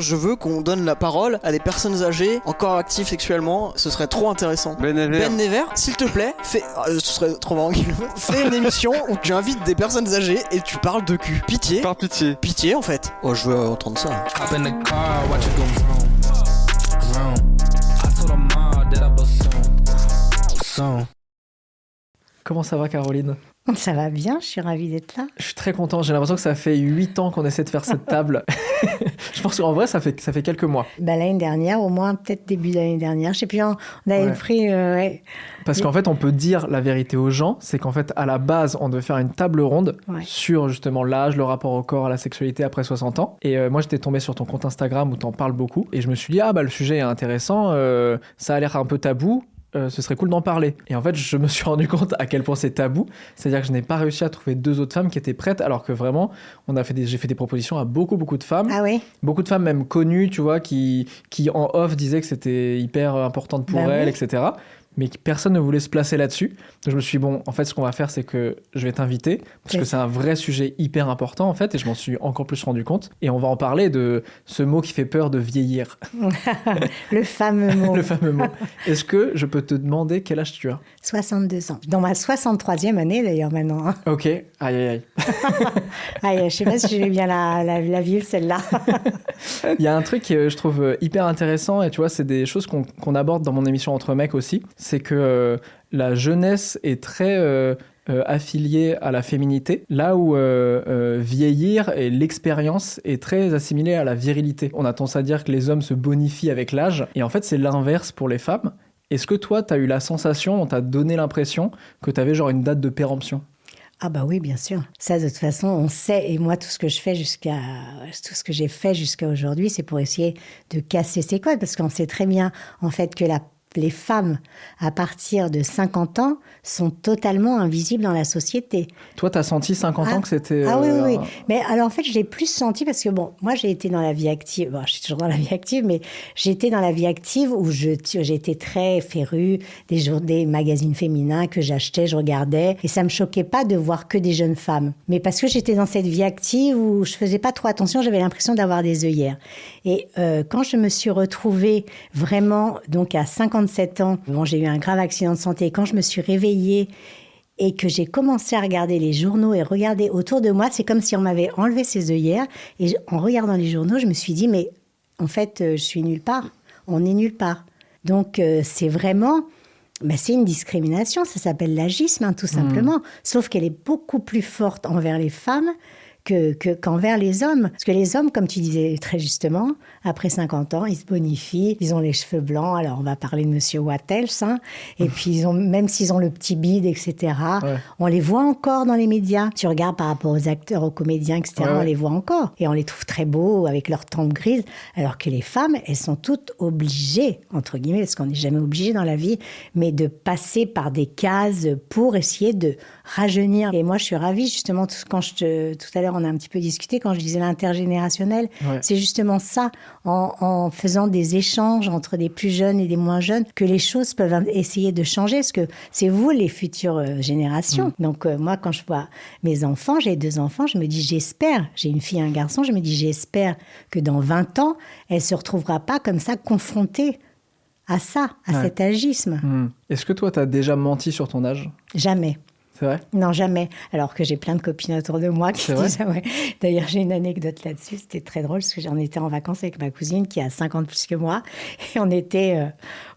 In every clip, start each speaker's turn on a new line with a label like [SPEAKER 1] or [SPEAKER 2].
[SPEAKER 1] Je veux qu'on donne la parole à des personnes âgées encore actives sexuellement. Ce serait trop intéressant.
[SPEAKER 2] Ben Never.
[SPEAKER 1] Ben Never, s'il te plaît, fais. euh, ce serait trop marrant qu'il le fasse. Fais une émission où tu invites des personnes âgées et tu parles de cul. Pitié.
[SPEAKER 2] Par pitié.
[SPEAKER 1] Pitié en fait. Oh, je veux entendre ça.
[SPEAKER 3] Hop in the car, watch it go vroom, vroom. I told her mom that I bust soon, soon.
[SPEAKER 4] Comment ça va, Caroline?
[SPEAKER 5] Ça va bien, je suis ravie d'être là.
[SPEAKER 4] Je suis très content. J'ai l'impression que ça fait 8 ans qu'on essaie de faire cette table. je pense qu'en vrai, ça fait, ça fait quelques mois.
[SPEAKER 5] Bah, l'année dernière, au moins peut-être début d'année dernière, je sais plus, on, avait
[SPEAKER 4] Ouais.
[SPEAKER 5] pris. euh, ouais.
[SPEAKER 4] Parce qu'en fait, on peut dire la vérité aux gens. C'est qu'en fait, à la base, on devait faire une table ronde
[SPEAKER 5] Ouais.
[SPEAKER 4] sur justement l'âge, le rapport au corps, à la sexualité après 60 ans. Et euh, moi, j'étais tombé sur ton compte Instagram où t'en parles beaucoup. Et je me suis dit, ah bah le sujet est intéressant, euh, ça a l'air un peu tabou. Euh, ce serait cool d'en parler. Et en fait, je me suis rendu compte à quel point c'est tabou. C'est-à-dire que je n'ai pas réussi à trouver deux autres femmes qui étaient prêtes, alors que vraiment, on a fait des, j'ai fait des propositions à beaucoup, beaucoup de femmes.
[SPEAKER 5] Ah oui
[SPEAKER 4] Beaucoup de femmes même connues, tu vois, qui, qui en off disaient que c'était hyper importante pour
[SPEAKER 5] Bah
[SPEAKER 4] elles,
[SPEAKER 5] oui.
[SPEAKER 4] etc. Mais personne ne voulait se placer là-dessus. Donc je me suis dit, bon, en fait, ce qu'on va faire, c'est que je vais t'inviter, parce que c'est un vrai sujet hyper important, en fait, et je m'en suis encore plus rendu compte. Et on va en parler de ce mot qui fait peur de vieillir,
[SPEAKER 5] Le fameux mot.
[SPEAKER 4] le fameux mot. Est-ce que je peux te demander quel âge tu as?
[SPEAKER 5] 62 ans. Dans ma 63e année d'ailleurs maintenant. hein.
[SPEAKER 4] Ok, aïe aïe aïe.
[SPEAKER 5] Ah, je sais pas si je vais bien la, la, la vivre celle-là.
[SPEAKER 4] Il y a un truc que je trouve hyper intéressant, et tu vois, c'est des choses qu'on qu'on aborde dans mon émission Entre mecs aussi. C'est que euh, la jeunesse est très euh, euh, affiliée à la féminité, là où vieillir et l'expérience est très assimilée à la virilité. On a tendance à dire que les hommes se bonifient avec l'âge, et en fait, c'est l'inverse pour les femmes. Est-ce que toi, tu as eu la sensation, on t'a donné l'impression que tu avais genre une date de péremption?
[SPEAKER 5] Ah bah oui, bien sûr. Ça, de toute façon, on sait. Et moi, tout ce que je fais jusqu'à tout ce que j'ai fait jusqu'à aujourd'hui, c'est pour essayer de casser ces codes, parce qu'on sait très bien, en fait, que la les femmes, à partir de 50 ans, sont totalement invisibles dans la société.
[SPEAKER 4] Toi, tu as senti 50 ans
[SPEAKER 5] Ah.
[SPEAKER 4] que c'était...
[SPEAKER 5] Ah oui,
[SPEAKER 4] euh,
[SPEAKER 5] oui, oui. Mais alors, en fait, je l'ai plus senti parce que, bon, moi, j'ai été dans la vie active. Bon, je suis toujours dans la vie active, mais été dans la vie active où été très férue des, jour- des magazines féminins que j'achetais, je regardais. Et ça me choquait pas de voir que des jeunes femmes. Mais parce que j'étais dans cette vie active où je faisais pas trop attention, j'avais l'impression d'avoir des œillères. Et euh, quand je me suis retrouvée vraiment, donc à 57 ans, bon, j'ai eu un grave accident de santé. Et quand je me suis réveillée et que j'ai commencé à regarder les journaux et regarder autour de moi, c'est comme si on m'avait enlevé ses œillères. Et je- en regardant les journaux, je me suis dit, mais en fait, euh, je suis nulle part. On est nulle part. Donc, euh, c'est vraiment. ben, c'est une discrimination, ça s'appelle l'agisme, hein, tout simplement. Sauf qu'elle est beaucoup plus forte envers les femmes que, que- qu'envers les hommes. Parce que les hommes, comme tu disais très justement, après 50 ans, ils se bonifient, ils ont les cheveux blancs. Alors, on va parler de Monsieur Wattels. Hein, et puis, ils ont, même s'ils ont le petit bide, etc.,
[SPEAKER 4] Ouais.
[SPEAKER 5] on les voit encore dans les médias. Tu regardes par rapport aux acteurs, aux comédiens, etc.,
[SPEAKER 4] Ouais, ouais.
[SPEAKER 5] on les voit encore. Et on les trouve très beaux avec leurs tempes grises. Alors que les femmes, elles sont toutes obligées, entre guillemets, parce qu'on n'est jamais obligé dans la vie, mais de passer par des cases pour essayer de rajeunir. Et moi, je suis ravie, justement, quand je te, tout à l'heure, on a un petit peu discuté, quand je disais l'intergénérationnel,
[SPEAKER 4] Ouais.
[SPEAKER 5] c'est justement ça, en, en faisant des échanges entre des plus jeunes et des moins jeunes, que les choses peuvent essayer de changer, parce que c'est vous les futures euh, générations. Donc euh, moi, quand je vois mes enfants, j'ai deux enfants, je me dis j'espère, j'ai une fille et un garçon, je me dis j'espère que dans 20 ans, elle se retrouvera pas comme ça confrontée à ça, à
[SPEAKER 4] Ouais.
[SPEAKER 5] cet agisme.
[SPEAKER 4] Hmm. Est-ce que toi, tu as déjà menti sur ton âge?
[SPEAKER 5] Jamais.
[SPEAKER 4] C'est vrai?
[SPEAKER 5] Non, jamais. Alors que j'ai plein de copines autour de moi qui disent ça. Ouais. D'ailleurs, j'ai une anecdote là-dessus. C'était très drôle parce que j'en étais en vacances avec ma cousine qui a 50 plus que moi. Et on était euh,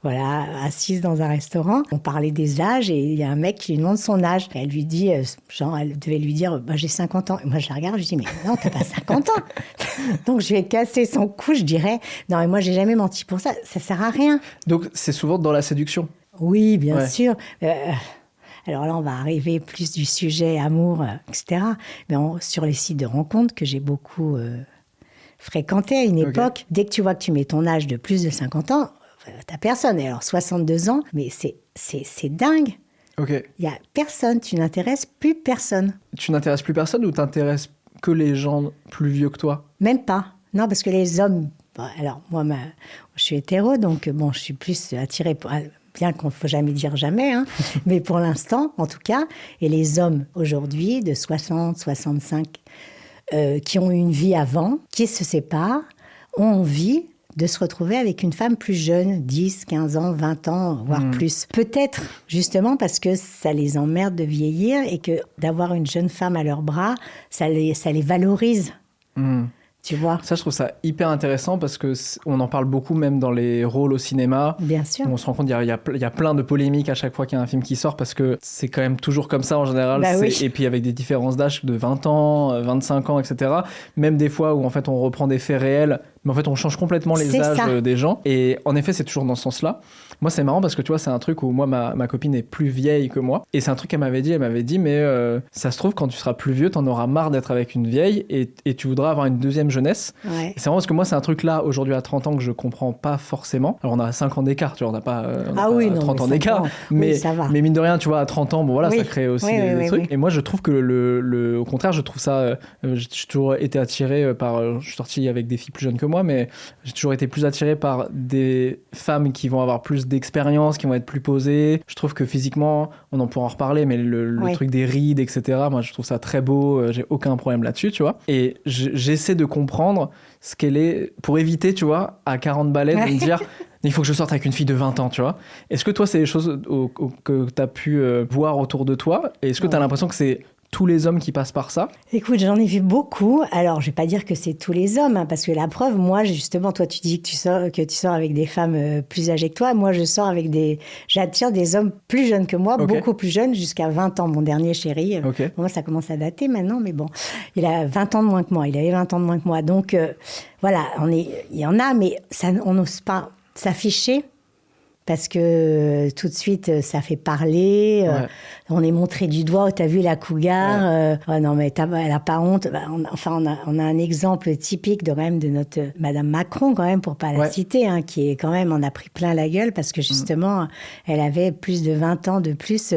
[SPEAKER 5] voilà, assises dans un restaurant. On parlait des âges et il y a un mec qui lui demande son âge. Et elle lui dit, euh, genre, elle devait lui dire, bah, j'ai 50 ans. Et moi, je la regarde, je lui dis, mais non, t'as pas 50 ans. Donc, je ai cassé son cou. Je dirais, non, mais moi, j'ai jamais menti pour ça. Ça sert à rien.
[SPEAKER 4] Donc, c'est souvent dans la séduction.
[SPEAKER 5] Oui, bien
[SPEAKER 4] Ouais.
[SPEAKER 5] sûr. Euh, Alors là, on va arriver plus du sujet amour, euh, etc. Mais on- sur les sites de rencontres que j'ai beaucoup euh, fréquenté à une époque, dès que tu vois que tu mets ton âge de plus de 50 ans, euh, t'as personne. Et alors 62 ans, mais c'est c'est c'est dingue.
[SPEAKER 4] Ok.
[SPEAKER 5] Il y a personne, tu n'intéresses plus personne.
[SPEAKER 4] Tu n'intéresses plus personne ou t'intéresses que les gens plus vieux que toi?
[SPEAKER 5] Même pas. Non, parce que les hommes. bon, alors, moi, ma- je suis hétéro, donc bon, je suis plus attirée. Pour, bien qu'on ne faut jamais dire jamais, hein, mais pour l'instant, en tout cas. Et les hommes aujourd'hui, de 60, 65, euh, qui ont eu une vie avant, qui se séparent, ont envie de se retrouver avec une femme plus jeune, 10, 15 ans, 20 ans, voire plus. Peut-être justement parce que ça les emmerde de vieillir et que d'avoir une jeune femme à leurs bras, ça les, ça les valorise.
[SPEAKER 4] Hmm.
[SPEAKER 5] Tu vois
[SPEAKER 4] Ça, je trouve ça hyper intéressant parce que on en parle beaucoup même dans les rôles au cinéma.
[SPEAKER 5] Bien sûr.
[SPEAKER 4] On se rend compte qu'il y, a- y y plein de polémiques à chaque fois qu'il y a un film qui sort parce que c'est quand même toujours comme ça en général.
[SPEAKER 5] Bah oui.
[SPEAKER 4] Et puis avec des différences d'âge de 20 ans, euh, 25 ans, etc. Même des fois où en fait on reprend des faits réels, mais en fait on change complètement les âges
[SPEAKER 5] ça.
[SPEAKER 4] euh, des gens. Et en effet, c'est toujours dans ce sens-là. Moi, c'est marrant parce que tu vois, c'est un truc où moi, ma, ma copine est plus vieille que moi. Et c'est un truc qu'elle m'avait dit. Elle m'avait dit, mais euh, ça se trouve, quand tu seras plus vieux, t'en auras marre d'être avec une vieille et, et tu voudras avoir une deuxième jeunesse.
[SPEAKER 5] Ouais.
[SPEAKER 4] C'est marrant parce que moi, c'est un truc là, aujourd'hui à 30 ans, que je comprends pas forcément. Alors, on a 5 ans d'écart, tu vois, on n'a pas, euh, on a
[SPEAKER 5] Ah
[SPEAKER 4] pas
[SPEAKER 5] non,
[SPEAKER 4] 30
[SPEAKER 5] mais
[SPEAKER 4] ans d'écart. Mais,
[SPEAKER 5] Oui, ça va.
[SPEAKER 4] mais mine de rien, tu vois, à 30 ans, bon voilà,
[SPEAKER 5] Oui.
[SPEAKER 4] ça crée aussi des, trucs. Et moi, je trouve que le, le- au contraire, je trouve ça. euh, j'ai toujours été attiré par. Je suis sorti avec des filles plus jeunes que moi, mais j'ai toujours été plus attiré par des femmes qui vont avoir plus d'expérience, qui vont être plus posées. Je trouve que physiquement, on en pourra en reparler, mais le, le
[SPEAKER 5] Oui.
[SPEAKER 4] truc des rides, etc., moi, je trouve ça très beau. euh, J'ai aucun problème là-dessus, tu vois. Et j'essaie de comprendre ce qu'elle est pour éviter, tu vois, à 40 balais de me dire. Il faut que je sorte avec une fille de 20 ans, tu vois. Est-ce que toi, c'est des choses au- au- que tu as pu euh, voir autour de toi? Et est-ce que tu as l'impression que c'est tous les hommes qui passent par ça
[SPEAKER 5] Écoute, j'en ai vu beaucoup. Alors, je vais pas dire que c'est tous les hommes, hein, parce que la preuve, moi, justement, toi, tu dis que tu sors, que tu sors avec des femmes euh, plus âgées que toi. Moi, je sors avec des, j'attire des hommes plus jeunes que moi, beaucoup plus jeunes, jusqu'à 20 ans. Mon dernier chéri, euh,
[SPEAKER 4] Ok.
[SPEAKER 5] Moi, ça commence à dater maintenant, mais bon, il a 20 ans de moins que moi. Il avait 20 ans de moins que moi. Donc, euh, voilà, on est, il y en a, mais ça, on n'ose pas s'afficher parce que euh, tout de suite, euh, ça fait parler. euh. On est montré du doigt. Oh, t'as vu la cougar euh, oh non, mais elle a pas honte. Bah, on- enfin, on a, on a un exemple typique de quand même de notre euh, Madame Macron quand même pour pas la citer, hein, qui est quand même en a pris plein la gueule parce que justement, elle avait plus de 20 ans de plus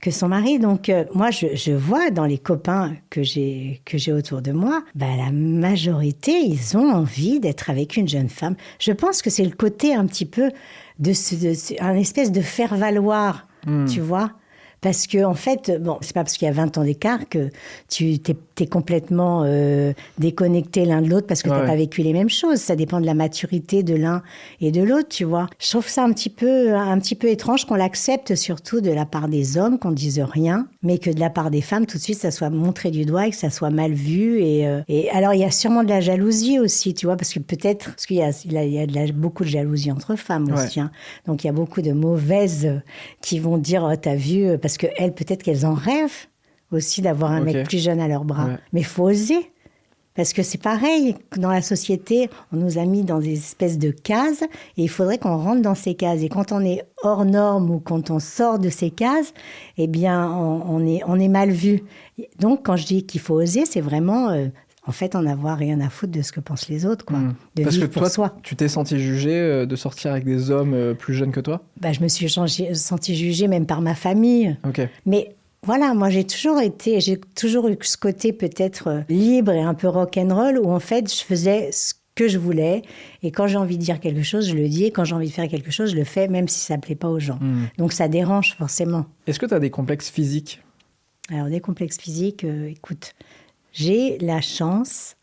[SPEAKER 5] que son mari. Donc moi, je, je vois dans les copains que j'ai que j'ai autour de moi, bah, la majorité, ils ont envie d'être avec une jeune femme. Je pense que c'est le côté un petit peu de, ce, de ce- un espèce de faire valoir, tu vois. Parce que en fait, bon, c'est pas parce qu'il y a 20 ans d'écart que tu t'es, t'es complètement euh, déconnecté l'un de l'autre parce que
[SPEAKER 4] Ouais,
[SPEAKER 5] t'as pas vécu les mêmes choses. Ça dépend de la maturité de l'un et de l'autre, tu vois. Je trouve ça un petit peu, un petit peu étrange qu'on l'accepte surtout de la part des hommes, qu'on dise rien, mais que de la part des femmes, tout de suite, ça soit montré du doigt et que ça soit mal vu. Et, euh, et alors, il y a sûrement de la jalousie aussi, tu vois, parce que peut-être, parce qu'il y a, il y a- il y a de la- beaucoup de jalousie entre femmes
[SPEAKER 4] Ouais.
[SPEAKER 5] aussi. hein. Donc, il y a beaucoup de mauvaises qui vont dire, oh, t'as vu, parce que elles, peut-être qu'elles en rêvent aussi d'avoir un mec plus jeune à leurs bras.
[SPEAKER 4] Ouais.
[SPEAKER 5] Mais il faut oser. Parce que c'est pareil, dans la société, on nous a mis dans des espèces de cases et il faudrait qu'on rentre dans ces cases. Et quand on est hors norme ou quand on sort de ces cases, eh bien, on, on est, on est mal vu. Donc, quand je dis qu'il faut oser, c'est vraiment, euh, en fait, en avoir rien à foutre de ce que pensent les autres, quoi.
[SPEAKER 4] Hmm.
[SPEAKER 5] De
[SPEAKER 4] Parce que
[SPEAKER 5] vivre pour
[SPEAKER 4] toi,
[SPEAKER 5] soi.
[SPEAKER 4] tu t'es senti jugé euh, de sortir avec des hommes euh, plus jeunes que toi?
[SPEAKER 5] Bah, je me suis sentie jugée même par ma famille.
[SPEAKER 4] Ok.
[SPEAKER 5] Mais voilà, moi j'ai toujours été, j'ai toujours eu ce côté peut-être euh, libre et un peu rock'n'roll où en fait je faisais ce que je voulais et quand j'ai envie de dire quelque chose, je le dis et quand j'ai envie de faire quelque chose, je le fais même si ça plaît pas aux gens.
[SPEAKER 4] Hmm.
[SPEAKER 5] Donc ça dérange forcément.
[SPEAKER 4] Est-ce que tu as des complexes physiques?
[SPEAKER 5] Alors des complexes physiques, euh, écoute, j'ai la chance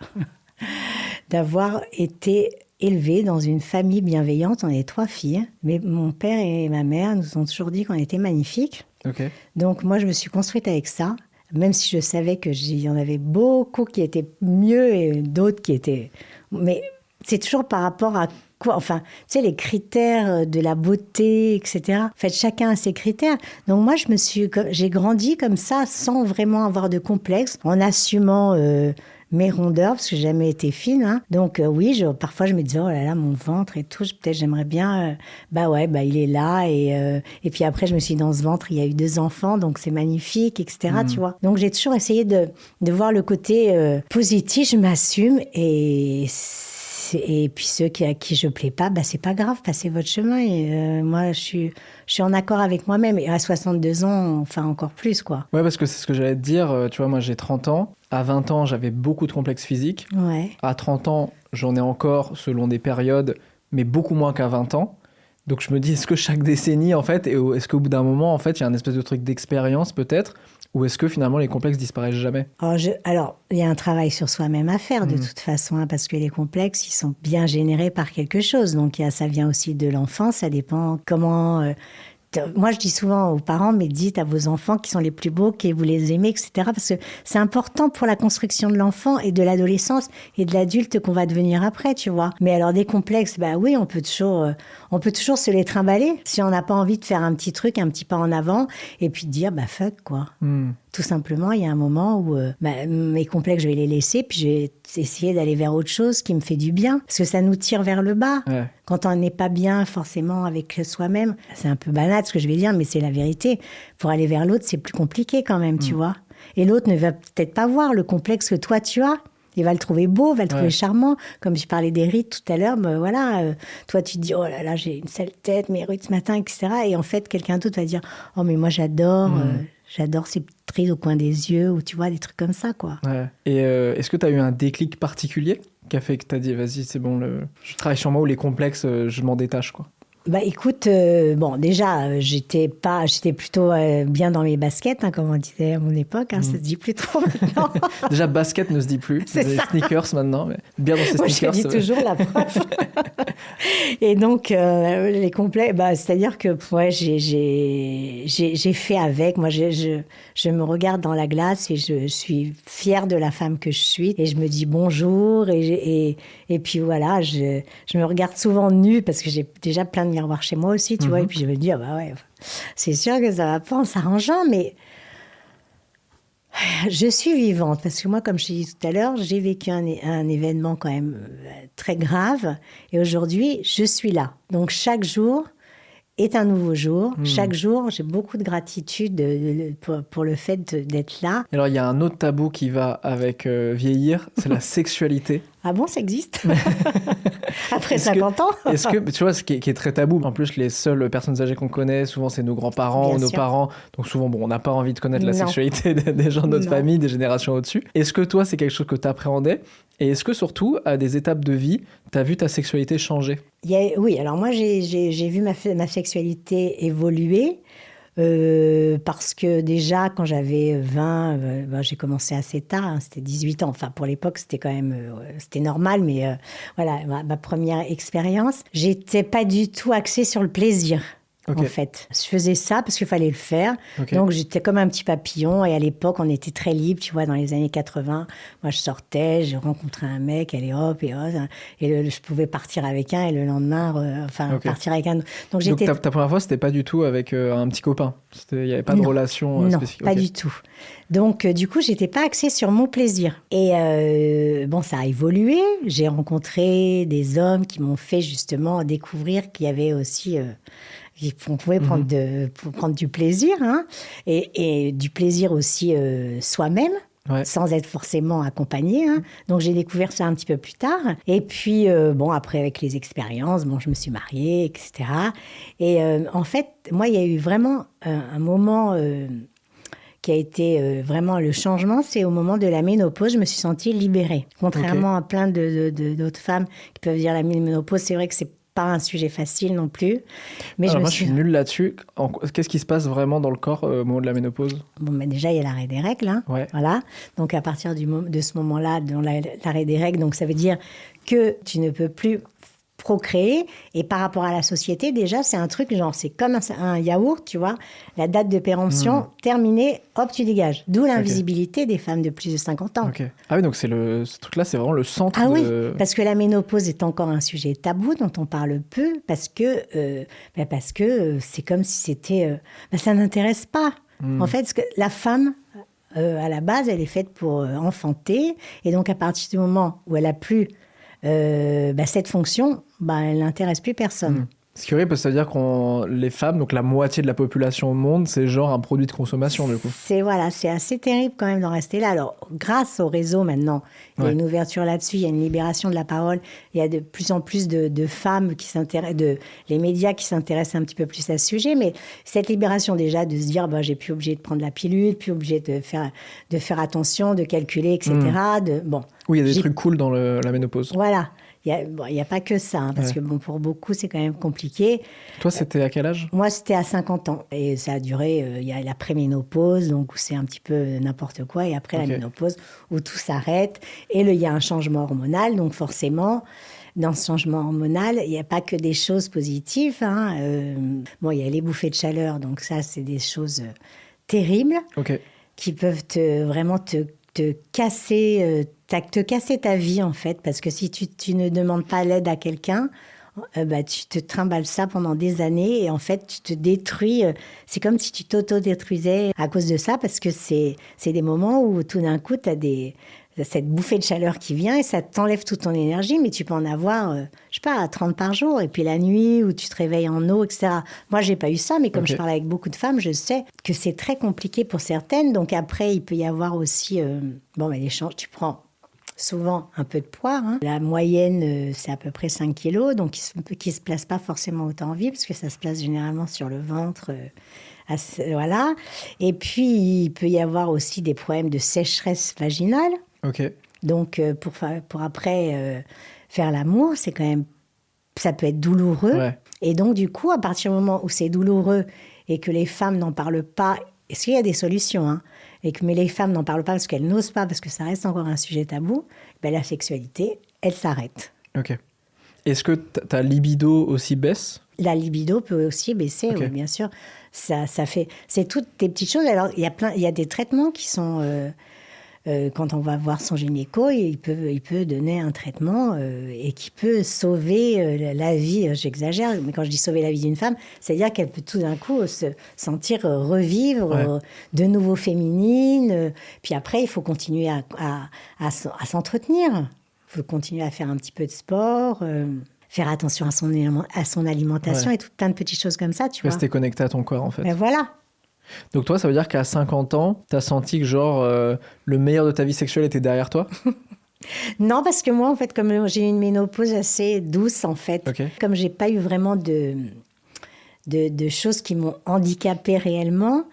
[SPEAKER 5] d'avoir été élevée dans une famille bienveillante. On est trois filles, mais mon père et ma mère nous ont toujours dit qu'on était magnifiques. Donc moi, je me suis construite avec ça, même si je savais que il y en avait beaucoup qui étaient mieux et d'autres qui étaient... Mais c'est toujours par rapport à quoi Enfin, tu sais, les critères de la beauté, etc. En fait, chacun a ses critères. Donc moi, je me suis, j'ai grandi comme ça, sans vraiment avoir de complexe, en assumant... euh, mes rondeurs, parce que j'ai jamais été fine. hein. Donc euh, oui, je, parfois je me disais, oh là là, mon ventre et tout, peut-être j'aimerais bien... euh, bah ouais, bah il est là. Et, euh, et puis après, je me suis dit, dans ce ventre, il y a eu deux enfants, donc c'est magnifique, etc. Tu vois. Donc j'ai toujours essayé de, de voir le côté positif, je m'assume. Et, c'est- et puis ceux qui, à qui je plais pas, bah c'est pas grave, passez votre chemin. Et euh, moi, je suis, je suis en accord avec moi-même. Et à 62 ans, enfin encore plus, quoi.
[SPEAKER 4] Ouais, parce que c'est ce que j'allais te dire. euh, Tu vois, moi j'ai 30 ans. À 20 ans, j'avais beaucoup de complexes physiques.
[SPEAKER 5] Ouais.
[SPEAKER 4] À 30 ans, j'en ai encore selon des périodes, mais beaucoup moins qu'à 20 ans. Donc je me dis, est-ce que chaque décennie, en fait, est-ce qu'au bout d'un moment, en fait, il y a un espèce de truc d'expérience peut-être Ou est-ce que finalement les complexes disparaissent jamais?
[SPEAKER 5] Alors, il y a un travail sur soi-même à faire de
[SPEAKER 4] Mm.
[SPEAKER 5] toute façon, hein, parce que les complexes, ils sont bien générés par quelque chose. Donc, ça vient aussi de l'enfance, ça dépend comment. euh, moi, je dis souvent aux parents, mais dites à vos enfants qui sont les plus beaux, que vous les aimez, etc. Parce que c'est important pour la construction de l'enfant et de l'adolescence et de l'adulte qu'on va devenir après, tu vois. Mais alors, des complexes, bah oui, on peut toujours, euh, on peut toujours se les trimballer si on n'a pas envie de faire un petit truc, un petit pas en avant, et puis de dire, bah fuck, quoi.
[SPEAKER 4] Hmm.
[SPEAKER 5] Tout simplement, il y a un moment où euh, bah, mes complexes, je vais les laisser, puis je vais essayer d'aller vers autre chose qui me fait du bien, parce que ça nous tire vers le bas.
[SPEAKER 4] Ouais.
[SPEAKER 5] Quand on n'est pas bien forcément avec soi-même, c'est un peu banal ce que je vais dire, mais c'est la vérité. Pour aller vers l'autre, c'est plus compliqué quand même, tu vois. Et l'autre ne va peut-être pas voir le complexe que toi tu as. Il va le trouver beau, va le trouver charmant. Comme je parlais des rides tout à l'heure, ben voilà, euh, toi tu te dis, oh là là, j'ai une sale tête, mes rides ce matin, etc. Et en fait, quelqu'un d'autre va dire, oh mais moi j'adore, euh, j'adore ces petites rides au coin des yeux, ou tu vois, des trucs comme ça, quoi.
[SPEAKER 4] Ouais. Et euh, est-ce que tu as eu un déclic particulier? Qui a fait que tu as dit, vas-y, c'est bon, le... je travaille sur moi ou les complexes, euh, je m'en détache quoi
[SPEAKER 5] Bah écoute, euh, bon déjà euh, j'étais pas, j'étais plutôt euh, bien dans mes baskets, hein, comme on disait à mon époque. Hein, Ça se dit plus trop maintenant.
[SPEAKER 4] Déjà, basket ne se dit plus.
[SPEAKER 5] C'est
[SPEAKER 4] des sneakers maintenant, mais bien dans ces
[SPEAKER 5] Moi, je dis toujours la preuve. Et donc, euh, les complets, bah, c'est-à-dire que ouais, j'ai- fait avec. Moi, je, je, me regarde dans la glace et je suis fière de la femme que je suis. Et je me dis bonjour. Et, et, et puis voilà, je, je me regarde souvent nue parce que j'ai déjà plein de miroirs chez moi aussi, tu vois. Et puis je me dis, ah bah ouais, c'est sûr que ça va pas en s'arrangeant, mais je suis vivante parce que moi, comme je t'ai dit tout à l'heure, j'ai vécu un, événement quand même euh, très grave et aujourd'hui, je suis là. Donc chaque jour est un nouveau jour. Chaque jour, j'ai beaucoup de gratitude de- de- pour, pour le fait d'être là.
[SPEAKER 4] Alors, il y a un autre tabou qui va avec euh, vieillir, c'est la sexualité.
[SPEAKER 5] Ah bon, ça existe Après
[SPEAKER 4] Est-ce que-
[SPEAKER 5] 50 ans
[SPEAKER 4] Est-ce que, tu vois, ce qui est, qui est très tabou, en plus, les seules personnes âgées qu'on connaît, souvent, c'est nos grands-parents nos
[SPEAKER 5] sûr.
[SPEAKER 4] parents. Donc, souvent, bon, on n'a pas envie de connaître la
[SPEAKER 5] Non.
[SPEAKER 4] sexualité des, gens de notre
[SPEAKER 5] Non.
[SPEAKER 4] famille, des générations au-dessus. Est-ce que toi, c'est quelque chose que tu appréhendais Et est-ce que, surtout, à des étapes de vie, tu as vu ta sexualité changer?
[SPEAKER 5] A- oui, alors moi j'ai vu ma sexualité évoluer euh, parce que déjà quand j'avais 20, euh, ben, j'ai commencé assez tard, hein, c'était 18 ans. Enfin pour l'époque c'était quand même euh, c'était normal, mais euh, voilà ma, ma première expérience, j'étais pas du tout axée sur le plaisir. En fait, je faisais ça parce qu'il fallait le faire. Donc j'étais comme un petit papillon et à l'époque on était très libre, tu vois, dans les années 80. Moi je sortais, je rencontrais un mec, allez hop et hop, et le- je pouvais partir avec un et le lendemain, euh, enfin partir avec un. autre. Donc j'étais
[SPEAKER 4] ta, ta première fois, c'était pas du tout avec euh, un petit copain? Il n'y avait pas de
[SPEAKER 5] Non.
[SPEAKER 4] relation euh,
[SPEAKER 5] non,
[SPEAKER 4] spécifique
[SPEAKER 5] pas du tout. Donc, euh, du coup, j'étais pas axée sur mon plaisir. Et bon, ça a évolué. J'ai rencontré des hommes qui m'ont fait justement découvrir qu'il y avait aussi. Qu'on pouvait prendre,
[SPEAKER 4] Mhm.
[SPEAKER 5] de, prendre du plaisir, hein, et, et du plaisir aussi euh, soi-même,
[SPEAKER 4] Ouais.
[SPEAKER 5] sans être forcément accompagné. hein. Donc j'ai découvert ça un petit peu plus tard. Et puis, euh, bon, après, avec les expériences, bon, je me suis mariée, etc. Et euh, en fait, moi, il y a eu vraiment un, un moment euh, qui a été vraiment le changement, c'est au moment de la ménopause, je me suis sentie libérée. Contrairement à plein de- de- de- d'autres femmes qui peuvent dire la ménopause, c'est vrai que c'est pas un sujet facile non plus. Mais
[SPEAKER 4] Alors
[SPEAKER 5] je me
[SPEAKER 4] moi,
[SPEAKER 5] suis...
[SPEAKER 4] je suis nul là-dessus. Qu'est-ce qui se passe vraiment dans le corps euh, au moment de la ménopause?
[SPEAKER 5] Bon, mais déjà, il y a l'arrêt des règles. hein.
[SPEAKER 4] Ouais.
[SPEAKER 5] Voilà. Donc, à partir du de ce moment-là, dans la- l'arrêt des règles, donc ça veut dire que tu ne peux plus procréer. Et par rapport à la société, déjà, c'est un truc genre, c'est comme un, un yaourt, tu vois. La date de péremption terminée, hop, tu dégages. D'où l'invisibilité des femmes de plus de 50 ans.
[SPEAKER 4] Ah oui, donc c'est le, ce truc-là, c'est vraiment le centre
[SPEAKER 5] Ah oui, parce que la ménopause est encore un sujet tabou dont on parle peu, parce que euh, ben parce que euh, c'est comme si c'était, euh, ben ça n'intéresse pas.
[SPEAKER 4] Hmm.
[SPEAKER 5] En fait, que la femme, euh, à la base, elle est faite pour euh, enfanter. Et donc, à partir du moment où elle a plus euh, bah, cette fonction, bah, elle n'intéresse plus personne.
[SPEAKER 4] Mm. Ce qui est horrible, parce que ça veut dire qu'on les femmes, donc la moitié de la population au monde, c'est genre un produit de consommation du coup.
[SPEAKER 5] C'est voilà, c'est assez terrible quand même d'en rester là. Alors, grâce au réseau maintenant, il y a
[SPEAKER 4] Ouais.
[SPEAKER 5] une ouverture là-dessus, il y a une libération de la parole, il y a de plus en plus de, de femmes qui s'intéressent, de les médias qui s'intéressent un petit peu plus à ce sujet. Mais cette libération déjà de se dire, bah, j'ai plus obligé de prendre la pilule, plus obligé de faire de faire attention, de calculer, etc. De bon,
[SPEAKER 4] Oui, il y a des trucs cool dans le- la ménopause.
[SPEAKER 5] voilà. Il n'y a, bon, pas que ça, hein, parce
[SPEAKER 4] Ouais.
[SPEAKER 5] que bon, pour beaucoup, c'est quand même compliqué.
[SPEAKER 4] Toi, c'était à quel âge?
[SPEAKER 5] Moi, c'était à 50 ans. Et ça a duré, euh, il y a la préménopause, donc où c'est un petit peu n'importe quoi, et après la ménopause, où tout s'arrête. Et il y a un changement hormonal, donc forcément, dans ce changement hormonal, il n'y a pas que des choses positives. hein. Euh, bon, il y a les bouffées de chaleur, donc ça, c'est des choses euh, terribles
[SPEAKER 4] Ok.
[SPEAKER 5] qui peuvent te, vraiment te, te casser, euh, te casser ta vie en fait, parce que si tu, tu ne demandes pas l'aide à quelqu'un, euh, bah, tu te trimbales ça pendant des années et en fait tu te détruis. euh, c'est comme si tu t'auto-détruisais à cause de ça, parce que c'est des moments où tout d'un coup tu as des cette bouffée de chaleur qui vient et ça t'enlève toute ton énergie, mais tu peux en avoir, euh, je sais pas, 30 par jour. Et puis la nuit où tu te réveilles en eau, etc. Moi, j'ai pas eu ça, mais comme je parle avec beaucoup de femmes, je sais que c'est très compliqué pour certaines. Donc après, il peut y avoir aussi, euh, bon, mais les chances, tu prends souvent un peu de poids. hein. La moyenne, euh, c'est à peu près 5 kilos, donc qui se, qui se place pas forcément autant en vie, parce que ça se place généralement sur le ventre. euh, à ce- voilà. Et puis, il peut y avoir aussi des problèmes de sécheresse vaginale.
[SPEAKER 4] Ok.
[SPEAKER 5] Donc, euh, pour, pour après euh, faire l'amour, c'est quand même. Ça peut être douloureux.
[SPEAKER 4] Ouais.
[SPEAKER 5] Et donc, du coup, à partir du moment où c'est douloureux et que les femmes n'en parlent pas, est-ce qu'il y a des solutions hein? Et que, Mais les femmes n'en parlent pas parce qu'elles n'osent pas, parce que ça reste encore un sujet tabou, ben, la sexualité, elle s'arrête.
[SPEAKER 4] Ok. Est-ce que ta libido aussi baisse?
[SPEAKER 5] La libido peut aussi baisser,
[SPEAKER 4] Ok.
[SPEAKER 5] oui, bien sûr. Ça, ça fait, c'est toutes des petites choses. Alors, il y a plein, il y a des traitements qui sont, euh, euh, quand on va voir son gynéco, il peut, il peut donner un traitement euh, et qui peut sauver euh, la- vie. J'exagère, mais quand je dis sauver la vie d'une femme, c'est-à-dire qu'elle peut tout d'un coup se sentir revivre,
[SPEAKER 4] Ouais.
[SPEAKER 5] de nouveau féminine. Puis après, il faut continuer à, à, à s- à s'entretenir. Il faut continuer à faire un petit peu de sport. Faire attention à son, aliment- à son alimentation
[SPEAKER 4] Ouais.
[SPEAKER 5] et tout plein de petites choses comme ça, tu vois.
[SPEAKER 4] Rester connecté à ton corps en fait.
[SPEAKER 5] Ben voilà.
[SPEAKER 4] Donc toi, ça veut dire qu'à 50 ans, t'as senti que genre euh, le meilleur de ta vie sexuelle était derrière toi?
[SPEAKER 5] Non, parce que moi, en fait, comme j'ai eu une ménopause assez douce, en fait,
[SPEAKER 4] Ok.
[SPEAKER 5] comme j'ai pas eu vraiment de, de, de choses qui m'ont handicapée réellement,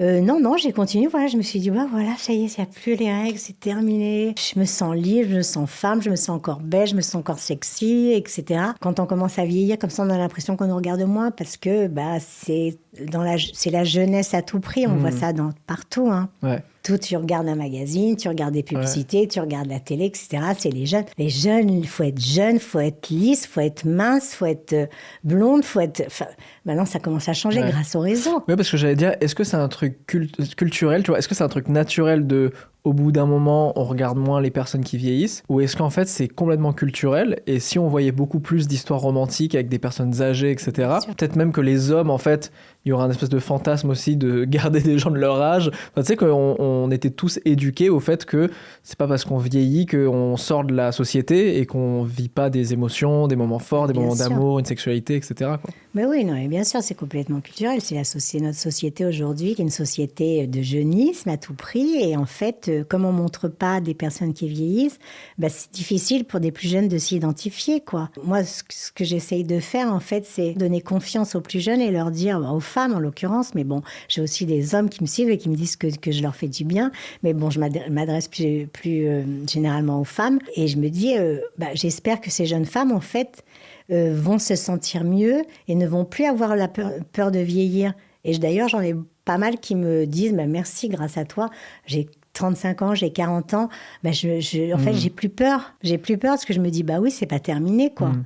[SPEAKER 5] euh, non, non, j'ai continué. Voilà, je me suis dit, bah voilà, ça y est, il n'y a plus les règles, c'est terminé. Je me sens libre, je me sens femme, je me sens encore belle, je me sens encore sexy, etc. Quand on commence à vieillir, comme ça, on a l'impression qu'on nous regarde moins parce que bah, c'est dans la, c'est la jeunesse à tout prix. On voit ça dans, partout. Hein.
[SPEAKER 4] Ouais.
[SPEAKER 5] Tout, tu regardes un magazine, tu regardes des publicités, tu regardes la télé, etc. C'est les jeunes. Les jeunes, il faut être jeune, faut être lisse, faut être mince, faut être euh, blonde, faut être. enfin, maintenant, ça commence à changer
[SPEAKER 4] Ouais.
[SPEAKER 5] grâce au réseau.
[SPEAKER 4] Ouais, parce que j'allais dire, est-ce que c'est un truc cult- culturel, tu vois? Est-ce que c'est un truc naturel de, au bout d'un moment, on regarde moins les personnes qui vieillissent? Ou est-ce qu'en fait, c'est complètement culturel? Et si on voyait beaucoup plus d'histoires romantiques avec des personnes âgées, etc., peut-être même que les hommes, en fait, il y aura un espèce de fantasme aussi de garder des gens de leur âge. Enfin, tu sais qu'on on était tous éduqués au fait que c'est pas parce qu'on vieillit qu'on sort de la société et qu'on vit pas des émotions, des moments forts, des
[SPEAKER 5] Bien
[SPEAKER 4] moments d'amour, une sexualité, etc. quoi.
[SPEAKER 5] Mais oui, non, mais bien sûr, c'est complètement culturel. C'est notre société aujourd'hui qui est une société de jeunisme à tout prix. Et en fait, euh, comme on montre pas des personnes qui vieillissent, bah, c'est difficile pour des plus jeunes de s'identifier, quoi. Moi, ce que, j'essaye de faire, en fait, c'est donner confiance aux plus jeunes et leur dire, bah, aux femmes en l'occurrence, mais bon, j'ai aussi des hommes qui me suivent et qui me disent que, que je leur fais du bien. Mais bon, je m'ad- m'adresse plus, euh, généralement aux femmes. Et je me dis, euh, bah, j'espère que ces jeunes femmes, en fait, euh, vont se sentir mieux et ne vont plus avoir la peur, de vieillir. Et d'ailleurs, j'en ai pas mal qui me disent bah, merci, grâce à toi, j'ai 35 ans, j'ai 40 ans, bah, je, je- en fait, j'ai plus peur. J'ai plus peur parce que je me dis bah oui, c'est pas terminé, quoi.
[SPEAKER 4] Mm.